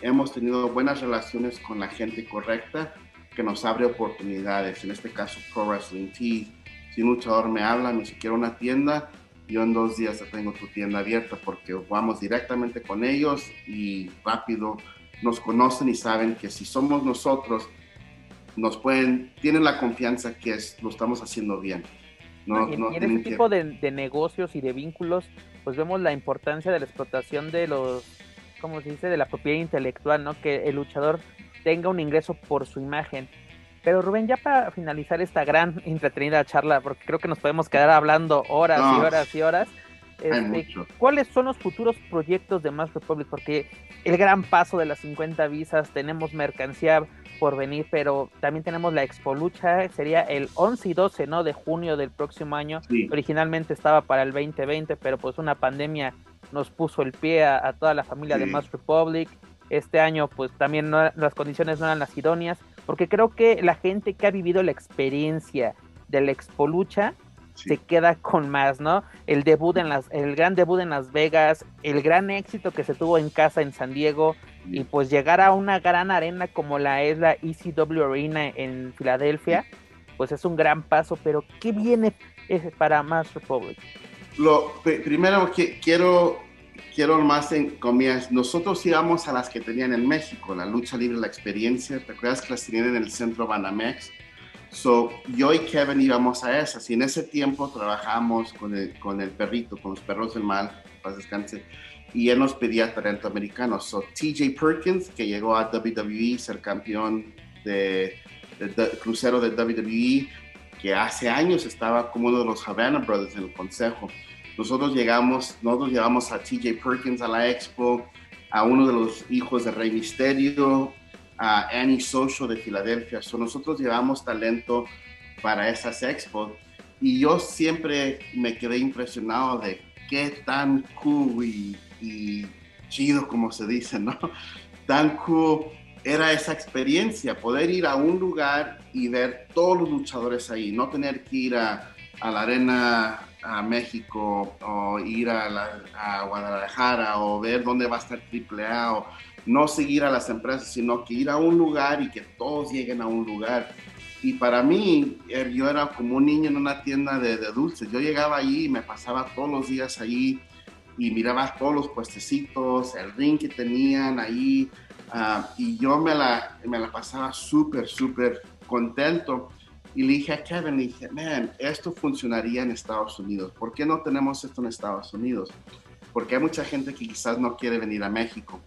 hemos tenido buenas relaciones con la gente correcta que nos abre oportunidades. En este caso, Pro Wrestling Tees. Si un luchador me habla, ni siquiera una tienda, yo en dos días ya tengo tu tienda abierta porque vamos directamente con ellos y rápido nos conocen y saben que si somos nosotros, nos pueden, tienen la confianza que es, lo estamos haciendo bien. No, y, en este tipo de, de, negocios y de vínculos, pues vemos la importancia de la explotación de los, ¿cómo se dice?, de la propiedad intelectual, ¿no? Que el luchador tenga un ingreso por su imagen. Pero Rubén, ya para finalizar esta gran entretenida charla, porque creo que nos podemos quedar hablando horas y horas y horas, este, ¿cuáles son los futuros proyectos de Mass Republic? Porque el gran paso de las 50 visas, tenemos mercancía por venir, pero también tenemos la Expo Lucha, sería el 11 y 12 ¿no? de junio del próximo año. Originalmente estaba para el 2020, pero pues una pandemia nos puso el pie a, toda la familia de Mass Republic. Este año pues también las condiciones no eran las idóneas porque creo que la gente que ha vivido la experiencia de la Expo Lucha se queda con más, ¿no? El debut en las, el gran debut en Las Vegas, el gran éxito que se tuvo en casa en San Diego y pues llegar a una gran arena como la es la ECW Arena en Filadelfia, pues es un gran paso, pero ¿qué viene para Mass Republic? Lo primero que quiero quiero más en comillas, nosotros íbamos a las que tenían en México, la lucha libre, la experiencia, ¿te acuerdas que las tenían en el centro Banamex? So, yo y Kevin íbamos a esas y en ese tiempo trabajamos con el, con el perrito, con los perros del mal, paz descanse, y él nos pedía talento americano. So, TJ Perkins, que llegó a WWE, ser campeón de, crucero de WWE, que hace años estaba como uno de los Havana Brothers en el consejo nosotros llegamos, nosotros llevamos a TJ Perkins a la expo, a uno de los hijos de Rey Misterio, a Annie Social de Filadelfia. So, nosotros llevamos talento para esas expos y yo siempre me quedé impresionado de qué tan cool y, y chido, como se dice, ¿no? Tan cool era esa experiencia, poder ir a un lugar y ver todos los luchadores ahí, no tener que ir a, a la arena a México o ir a, Guadalajara o ver dónde va a estar AAA o no seguir a las empresas, sino que ir a un lugar y que todos lleguen a un lugar. Y para mí, er, yo era como un niño en una tienda de, dulces. Yo llegaba allí y me pasaba todos los días allí y miraba todos los puestecitos, el ring que tenían ahí. Ah, y yo me la, me la pasaba súper, súper contento Y le dije a Kevin, le dije, man, esto funcionaría en Estados Unidos. ¿Por qué no tenemos esto en Estados Unidos? Porque hay mucha gente que quizás no quiere venir a México.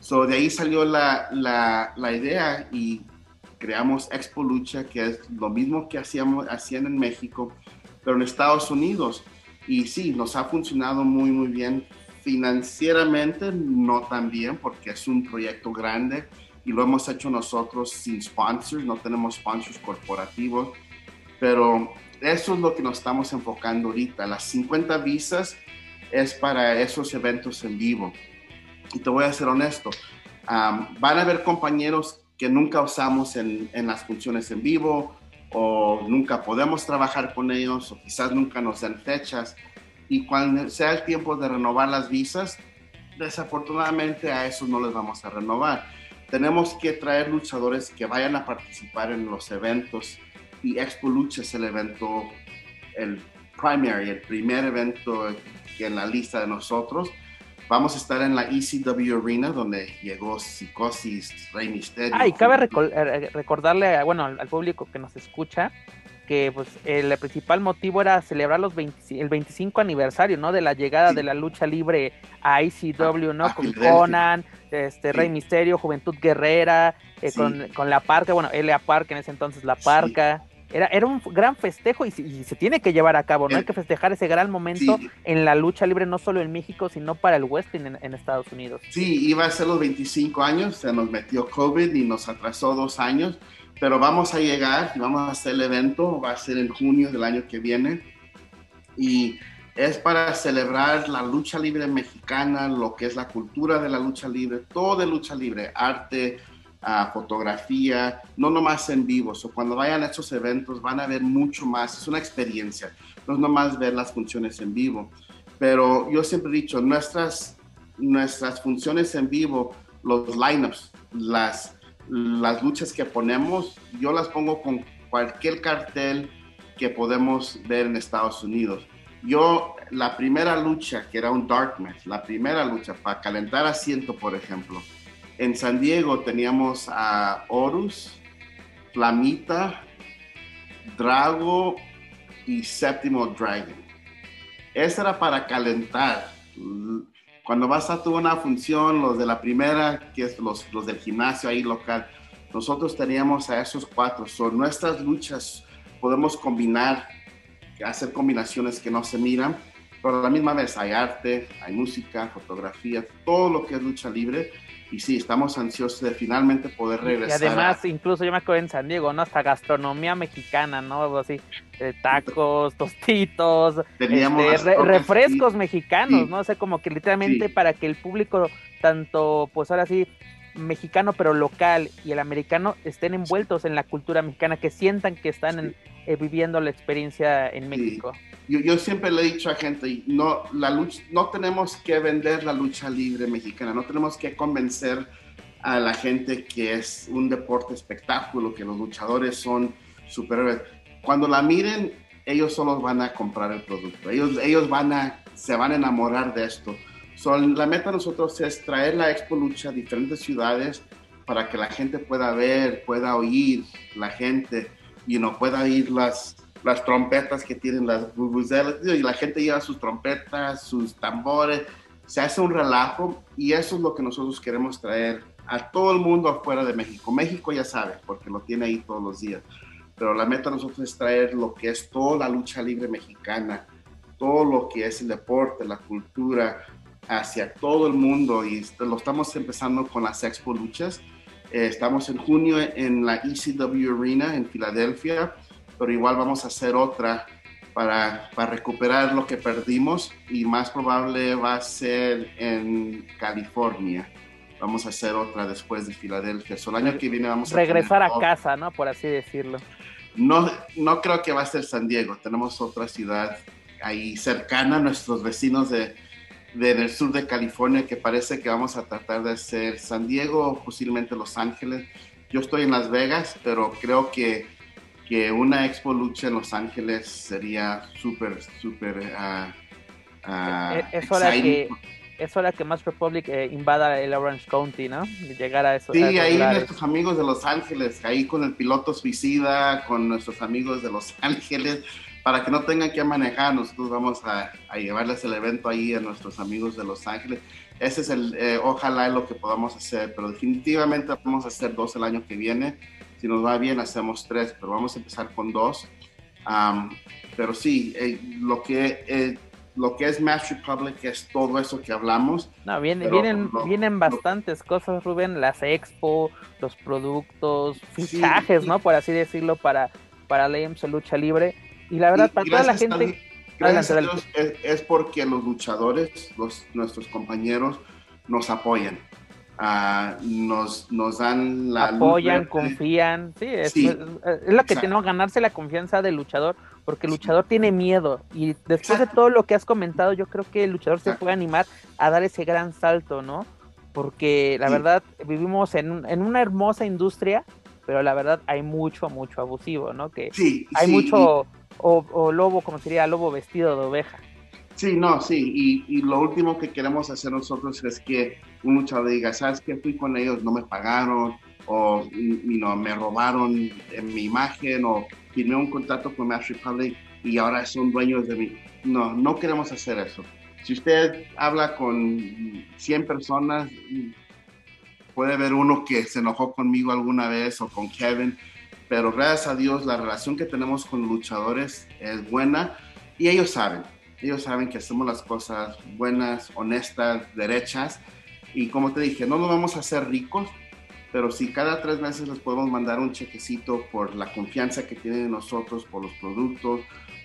So, de ahí salió la, la, la idea y creamos Expo Lucha, que es lo mismo que hacíamos, hacían en México, pero en Estados Unidos. Y sí, nos ha funcionado muy, muy bien. Financieramente, no tan bien, porque es un proyecto grande y lo hemos hecho nosotros sin sponsors, no tenemos sponsors corporativos, pero eso es lo que nos estamos enfocando ahorita. Las 50 visas es para esos eventos en vivo. Y te voy a ser honesto, van a haber compañeros que nunca usamos en, en, las funciones en vivo o nunca podemos trabajar con ellos o quizás nunca nos den fechas. Y cuando sea el tiempo de renovar las visas, desafortunadamente a esos no les vamos a renovar tenemos que traer luchadores que vayan a participar en los eventos y Expo Lucha es el evento, el primary, el primer evento que en la lista de nosotros. Vamos a estar en la ECW Arena, donde llegó Psicosis, Rey Misterio. Ah, y cabe eh, recordarle, bueno, al, público que nos escucha, que pues el principal motivo era celebrar los el 25 aniversario, ¿no? De la llegada de la lucha libre a ICW, ¿no? con Conan, este Rey Misterio, Juventud Guerrera, eh, con, La Parca, bueno, L.A. Park en ese entonces La Parca. Era, era un gran festejo y, se tiene que llevar a cabo, ¿no? Hay que festejar ese gran momento en la lucha libre, no solo en México, sino para el wrestling en, en, Estados Unidos. Sí, iba a ser los 25 años, se nos metió COVID y nos atrasó dos años, pero vamos a llegar y vamos a hacer el evento, va a ser en junio del año que viene y es para celebrar la lucha libre mexicana, lo que es la cultura de la lucha libre, todo de lucha libre, arte, uh, fotografía, no nomás en vivo. o cuando vayan a estos eventos van a ver mucho más, es una experiencia, no es nomás ver las funciones en vivo. Pero yo siempre he dicho, nuestras, nuestras funciones en vivo, los lineups, las las luchas que ponemos, yo las pongo con cualquier cartel que podemos ver en Estados Unidos. Yo, la primera lucha, que era un dark match, la primera lucha para calentar asiento, por ejemplo, en San Diego teníamos a Horus, Flamita, Drago y Séptimo Dragon. Esa era para calentar cuando vas a tu una función, los de la primera, que es los, los del gimnasio ahí local, nosotros teníamos a esos cuatro. Son nuestras luchas podemos combinar, hacer combinaciones que no se miran, pero a la misma vez hay arte, hay música, fotografía, todo lo que es lucha libre y sí, estamos ansiosos de finalmente poder regresar. Y además, incluso yo me acuerdo en San Diego, ¿no? Hasta gastronomía mexicana, ¿no? Así, tacos, tostitos, este, refrescos mexicanos, ¿no? O sea, como que literalmente para que el público, tanto, pues ahora sí, mexicano pero local y el americano estén envueltos en la cultura mexicana, que sientan que están eh, viviendo la experiencia en México. Yo, yo, siempre le he dicho a gente, no, la lucha, no tenemos que vender la lucha libre mexicana, no tenemos que convencer a la gente que es un deporte espectáculo, que los luchadores son superhéroes. Cuando la miren, ellos solo van a comprar el producto, ellos, ellos van a, se van a enamorar de esto la meta de nosotros es traer la Expo Lucha a diferentes ciudades para que la gente pueda ver, pueda oír la gente y no pueda oír las, las trompetas que tienen las bubuzelas y la gente lleva sus trompetas, sus tambores, se hace un relajo y eso es lo que nosotros queremos traer a todo el mundo afuera de México. México ya sabe, porque lo tiene ahí todos los días, pero la meta de nosotros es traer lo que es toda la lucha libre mexicana, todo lo que es el deporte, la cultura, hacia todo el mundo y lo estamos empezando con las Expo Luchas. Eh, estamos en junio en la ECW Arena en Filadelfia, pero igual vamos a hacer otra para, para, recuperar lo que perdimos y más probable va a ser en California. Vamos a hacer otra después de Filadelfia. el año que viene vamos a regresar a casa, ¿no? Por así decirlo. No, no creo que va a ser San Diego. Tenemos otra ciudad ahí cercana, nuestros vecinos de, en el sur de California que parece que vamos a tratar de hacer San Diego posiblemente Los Ángeles. Yo estoy en Las Vegas, pero creo que, que una Expo Lucha en Los Ángeles sería súper, súper... Uh, es hora que es hora que Mass Republic eh, invada el Orange County, ¿no? Llegar a eso. Sí, ahí nuestros amigos de Los Ángeles, ahí con el piloto suicida, con nuestros amigos de Los Ángeles, para que no tengan que manejar, nosotros vamos a, llevarles el evento ahí a nuestros amigos de Los Ángeles. Ese es el, eh, ojalá lo que podamos hacer, pero definitivamente vamos a hacer dos el año que viene. Si nos va bien, hacemos tres, pero vamos a empezar con dos. pero sí, eh, lo que lo que es Match Republic es todo eso que hablamos. No, vienen, vienen, vienen bastantes cosas, Rubén, las expo, los productos, fichajes, ¿no? Por así decirlo, para, para la Lucha Libre. Y la verdad, para toda la gente... es, porque los luchadores, los, nuestros compañeros, nos apoyan. Ah, nos, nos dan la... Apoyan, confían, sí, es, es, lo que tenemos, ganarse la confianza del luchador, porque el luchador tiene miedo. Y después de todo lo que has comentado, yo creo que el luchador se puede animar a dar ese gran salto, ¿no? Porque la verdad vivimos en, en, una hermosa industria, pero la verdad hay mucho, mucho abusivo, ¿no? Que hay mucho, o, lobo, como sería lobo vestido de oveja. Sí, no, sí, y, y, lo último que queremos hacer nosotros es que un luchador diga, ¿sabes qué? Fui con ellos, no me pagaron, o no, me robaron en mi imagen, o firmé un contrato con Match Republic y ahora son dueños de mí. No, no queremos hacer eso. Si usted habla con 100 personas, puede haber uno que se enojó conmigo alguna vez o con Kevin, pero gracias a Dios la relación que tenemos con los luchadores es buena y ellos saben, ellos saben que hacemos las cosas buenas, honestas, derechas y como te dije, no nos vamos a hacer ricos, pero si cada tres meses les podemos mandar un chequecito por la confianza que tienen en nosotros, por los productos,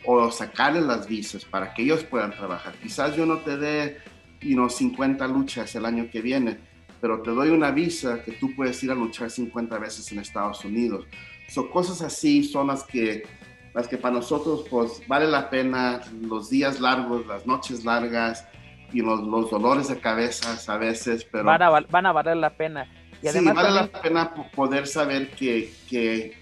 o sacarles las visas para que ellos puedan trabajar. Quizás yo no te dé you 50 luchas el año que viene, pero te doy una visa que tú puedes ir a luchar 50 veces en Estados Unidos. Son cosas así son las que, las que para nosotros pues vale la pena los días largos, las noches largas y los, los dolores de cabeza a veces, pero... Van a, van a valer la pena sí, vale la pena poder saber que, que,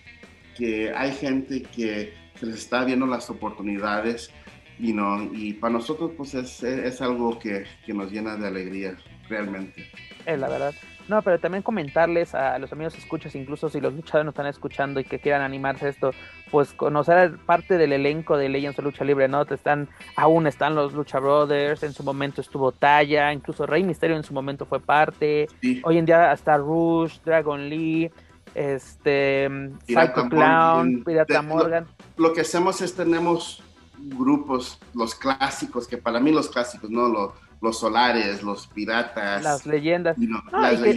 que, hay gente que se les está viendo las oportunidades y, no, y para nosotros pues es, es algo que, que, nos llena de alegría, realmente. Es la verdad. No, pero también comentarles a los amigos escuchas, incluso si los luchadores nos están escuchando y que quieran animarse a esto, pues conocer parte del elenco de Legends of Lucha Libre, ¿no? Están, aún están los Lucha Brothers, en su momento estuvo Talla, incluso Rey Misterio en su momento fue parte, hoy en día hasta Rush, Dragon Lee, este, Psycho Clown, Pirata Morgan. Lo, que hacemos es tenemos grupos, los clásicos, que para mí los clásicos, ¿no? Los, los solares, los piratas. Las leyendas. Y,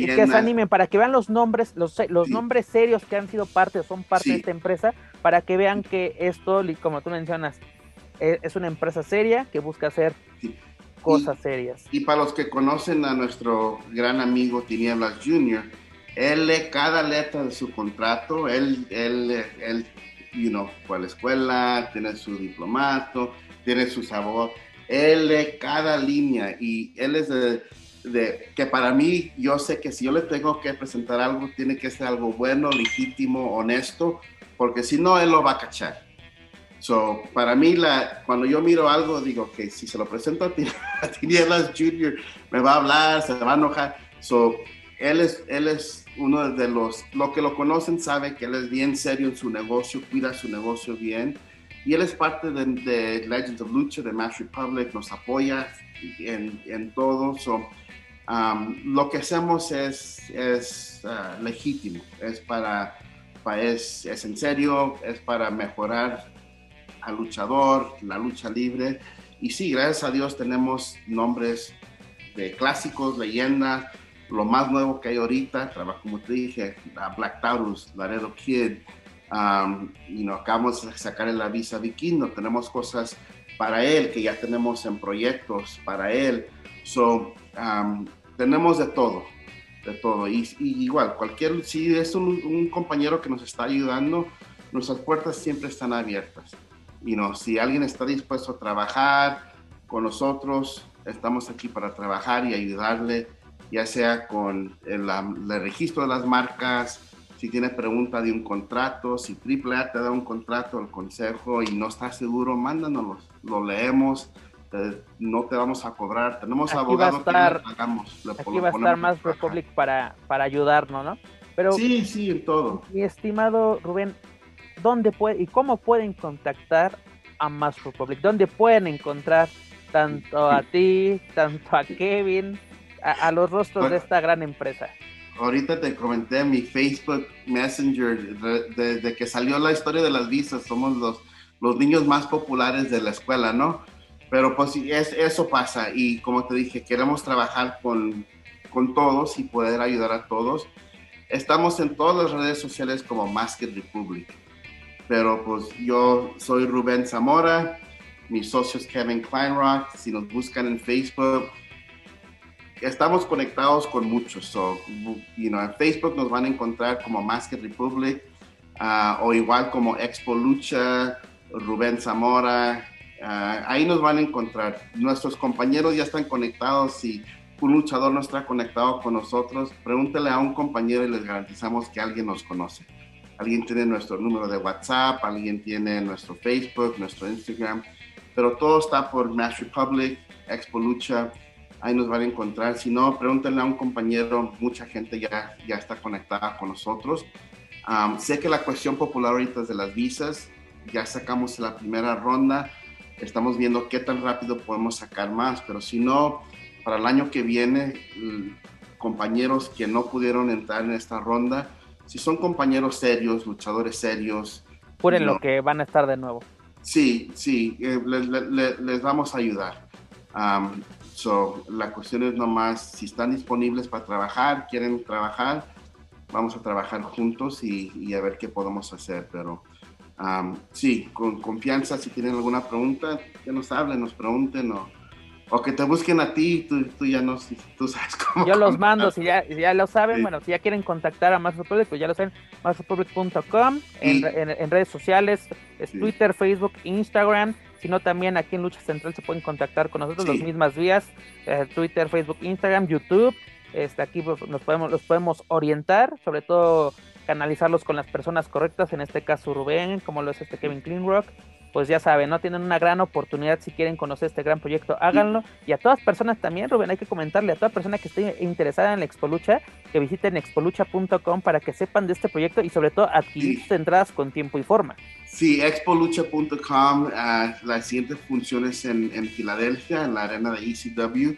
que, se animen para que vean los nombres, los, los nombres serios que han sido parte o son parte de esta empresa, para que vean que esto, como tú mencionas, e, es, una empresa seria que busca hacer cosas serias. Y para los que conocen a nuestro gran amigo Tinieblas Jr., él lee cada letra de su contrato, él, él, él you know, fue a la escuela, tiene su diplomato, tiene su sabor él lee cada línea y él es de, que para mí, yo sé que si yo le tengo que presentar algo, tiene que ser algo bueno, legítimo, honesto, porque si no, él lo va a cachar. So, para mí, la, cuando yo miro algo, digo que si se lo presento a, Tinieblas Jr., me va a hablar, se va a enojar. So, él es, él es uno de los, lo que lo conocen sabe que él es bien serio en su negocio, cuida su negocio bien y él es parte de, Legends of Lucha, de Match Republic, nos apoya en, en todo. So, um, lo que hacemos es, es uh, legítimo, es para, es, es, en serio, es para mejorar al luchador, la lucha libre. Y sí, gracias a Dios tenemos nombres de clásicos, leyendas, lo más nuevo que hay ahorita, como te dije, Black Taurus, Laredo Kid, y nos acabamos de sacar la visa Vikingo, tenemos cosas para él que ya tenemos en proyectos para él. So, tenemos de todo, de todo. Y, igual, cualquier, si es un, compañero que nos está ayudando, nuestras puertas siempre están abiertas. Y no, si alguien está dispuesto a trabajar con nosotros, estamos aquí para trabajar y ayudarle, ya sea con el, el registro de las marcas, si tienes pregunta de un contrato, si AAA te da un contrato, el consejo y no estás seguro, mándanos, lo leemos, no te vamos a cobrar, tenemos Aquí abogados va a estar, que hagamos. Aquí va a estar más Republic para, para ayudarnos, ¿no? Pero, sí, sí, en todo. Mi estimado Rubén, ¿dónde puede y cómo pueden contactar a Más Republic? ¿Dónde pueden encontrar tanto a ti, tanto a Kevin, a, los rostros de esta gran empresa? Ahorita te comenté mi Facebook Messenger, desde que salió la historia de las visas, somos los, los niños más populares de la escuela, ¿no? Pero pues es, eso pasa y como te dije, queremos trabajar con, con todos y poder ayudar a todos. Estamos en todas las redes sociales como Masked Republic. Pero pues yo soy Rubén Zamora, mi socio es Kevin Kleinrock. Si nos buscan en Facebook, estamos conectados con muchos. So, you en Facebook nos van a encontrar como Masked Republic uh, o igual como Expo Lucha, Rubén Zamora. Uh, ahí nos van a encontrar. Nuestros compañeros ya están conectados. Si un luchador no está conectado con nosotros, pregúntele a un compañero y les garantizamos que alguien nos conoce. Alguien tiene nuestro número de WhatsApp, alguien tiene nuestro Facebook, nuestro Instagram, pero todo está por Mass Republic, Expo Lucha ahí nos van a encontrar. Si no, pregúntenle a un compañero, mucha gente ya, ya está conectada con nosotros. sé que la cuestión popular ahorita es de las visas, ya sacamos la primera ronda, estamos viendo qué tan rápido podemos sacar más, pero si no, para el año que viene, compañeros que no pudieron entrar en esta ronda, si son compañeros serios, luchadores serios. Puren lo que van a estar de nuevo. Sí, sí, eh, les, vamos a ayudar. So, la cuestión es nomás si están disponibles para trabajar, quieren trabajar, vamos a trabajar juntos y, a ver qué podemos hacer. Pero um, sí, con confianza, si tienen alguna pregunta, que nos hablen, nos pregunten o, o que te busquen a ti, tú, tú ya no, tú sabes cómo. Yo los mando, si ya, ya lo saben, bueno, si ya quieren contactar a Más Republic, pues ya lo saben, másrepublic.com, en, en, redes sociales, es Twitter, Facebook, Instagram sino también aquí en Lucha Central se pueden contactar con nosotros, las mismas vías, eh, Twitter, Facebook, Instagram, YouTube. Este, aquí pues, nos podemos, los podemos orientar, sobre todo canalizarlos con las personas correctas, en este caso Rubén, como lo es este Kevin Cleanrock, pues ya saben, ¿no? Tienen una gran oportunidad si quieren conocer este gran proyecto, háganlo. Y a todas personas también, Rubén, hay que comentarle a toda persona que esté interesada en la Expolucha, que visiten expolucha.com para que sepan de este proyecto y sobre todo adquirir sus entradas con tiempo y forma. Sí, expolucha.com, ah, las siguientes funciones en, en Filadelfia, en la arena de ECW.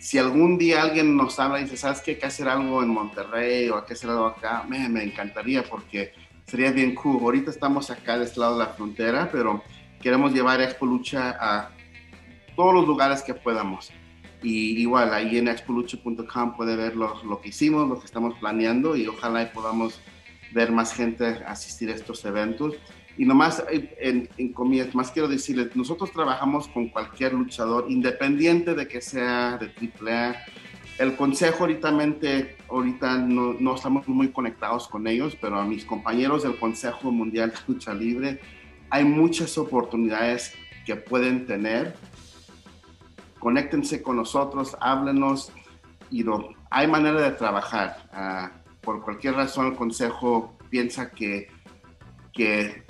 Si algún día alguien nos habla y dice, ¿sabes qué? Hay que hacer algo en Monterrey o hay que hacer algo acá, me, me encantaría porque sería bien cool. Ahorita estamos acá de este lado de la frontera, pero queremos llevar Expo Lucha a todos los lugares que podamos. Y igual, ahí en expolucha.com puede ver lo, lo, que hicimos, lo que estamos planeando y ojalá podamos ver más gente asistir a estos eventos. Y nomás, en, en comillas, más quiero decirles, nosotros trabajamos con cualquier luchador, independiente de que sea de AAA, el consejo ahorita, ahorita no, no, estamos muy conectados con ellos, pero a mis compañeros del Consejo Mundial de Lucha Libre hay muchas oportunidades que pueden tener. Conéctense con nosotros, háblenos y no, hay manera de trabajar. Ah, por cualquier razón el Consejo piensa que, que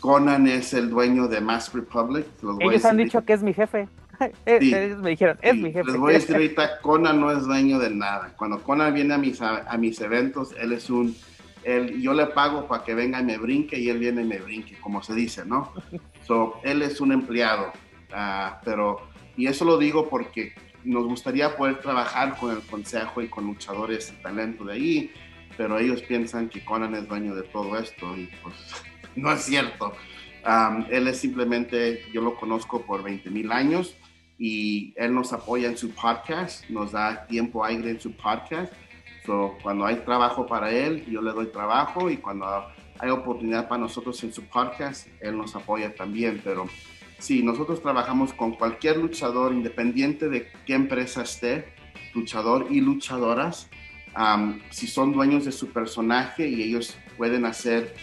Conan es el dueño de Mass Republic. Ellos han dicho que es mi jefe. Ellos me dijeron, es mi jefe. Les voy a decir ahorita, Conan no es dueño de nada. Cuando Conan viene a mis, a, mis eventos, él es un... Él, yo le pago para que venga y me brinque y él viene y me brinque, como se dice, ¿no? So, él es un empleado, ah, pero... Y eso lo digo porque nos gustaría poder trabajar con el consejo y con luchadores de talento de ahí, pero ellos piensan que Conan es dueño de todo esto y pues no es cierto. Él es simplemente, yo lo conozco por 20 mil años y él nos apoya en su podcast, nos da tiempo aire en su podcast. So, cuando hay trabajo para él, yo le doy trabajo y cuando hay oportunidad para nosotros en su podcast, él nos apoya también. Pero sí, nosotros trabajamos con cualquier luchador, independiente de qué empresa esté, luchador y luchadoras. si son dueños de su personaje y ellos pueden hacer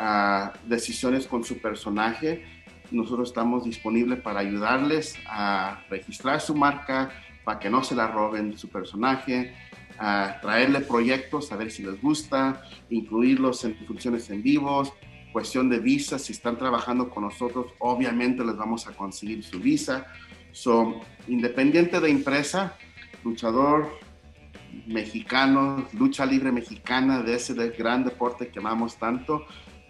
uh, decisiones con su personaje, nosotros estamos disponibles para ayudarles a registrar su marca, para que no se la roben su personaje, a traerle proyectos, a ver si les gusta, incluirlos en funciones en vivos. cuestión de visa, si están trabajando con nosotros, obviamente les vamos a conseguir su visa. So, independiente de empresa, luchador mexicano, lucha libre mexicana, de ese gran deporte que amamos tanto,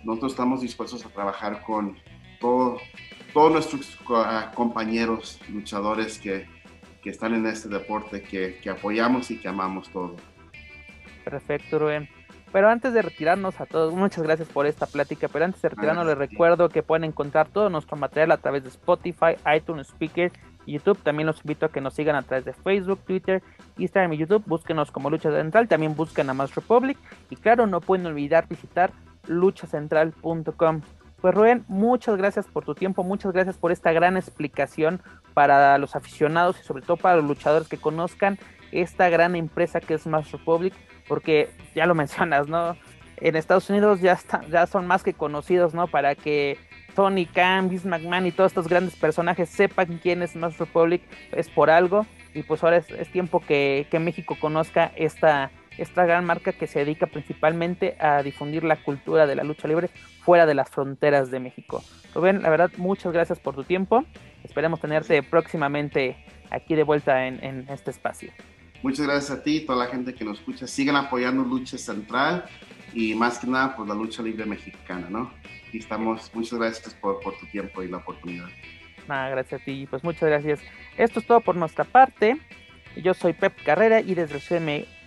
nosotros estamos dispuestos a trabajar con todo, todos nuestros compañeros luchadores que, que, están en este deporte, que, que apoyamos y que amamos todo. Perfecto, Rubén. Pero antes de retirarnos a todos, muchas gracias por esta plática, pero antes de retirarnos les recuerdo que pueden encontrar todo nuestro material a través de Spotify, iTunes, Speaker y YouTube. También los invito a que nos sigan a través de Facebook, Twitter, Instagram y YouTube. Búsquenos como Lucha Central, también busquen a Más Republic. Y claro, no pueden olvidar visitar luchacentral.com. Pues Rubén, muchas gracias por tu tiempo, muchas gracias por esta gran explicación para los aficionados y sobre todo para los luchadores que conozcan esta gran empresa que es Mass Republic, porque ya lo mencionas, ¿no? En Estados Unidos ya, ya son más que conocidos, ¿no? Para que Tony Khan, Vince McMahon y todos estos grandes personajes sepan quién es Mass Republic, es por algo. Y pues ahora es, tiempo que, que, México conozca esta, esta gran marca que se dedica principalmente a difundir la cultura de la lucha libre fuera de las fronteras de México. Rubén, la verdad, muchas gracias por tu tiempo. Esperemos tenerte próximamente aquí de vuelta en, en este espacio. Muchas gracias a ti y toda la gente que nos escucha. Sigan apoyando Lucha Central y más que nada, pues la lucha libre mexicana, ¿no? Y estamos, muchas gracias por, por tu tiempo y la oportunidad. Nada, gracias a ti, pues muchas gracias. Esto es todo por nuestra parte. Yo soy Pep Carrera y desde el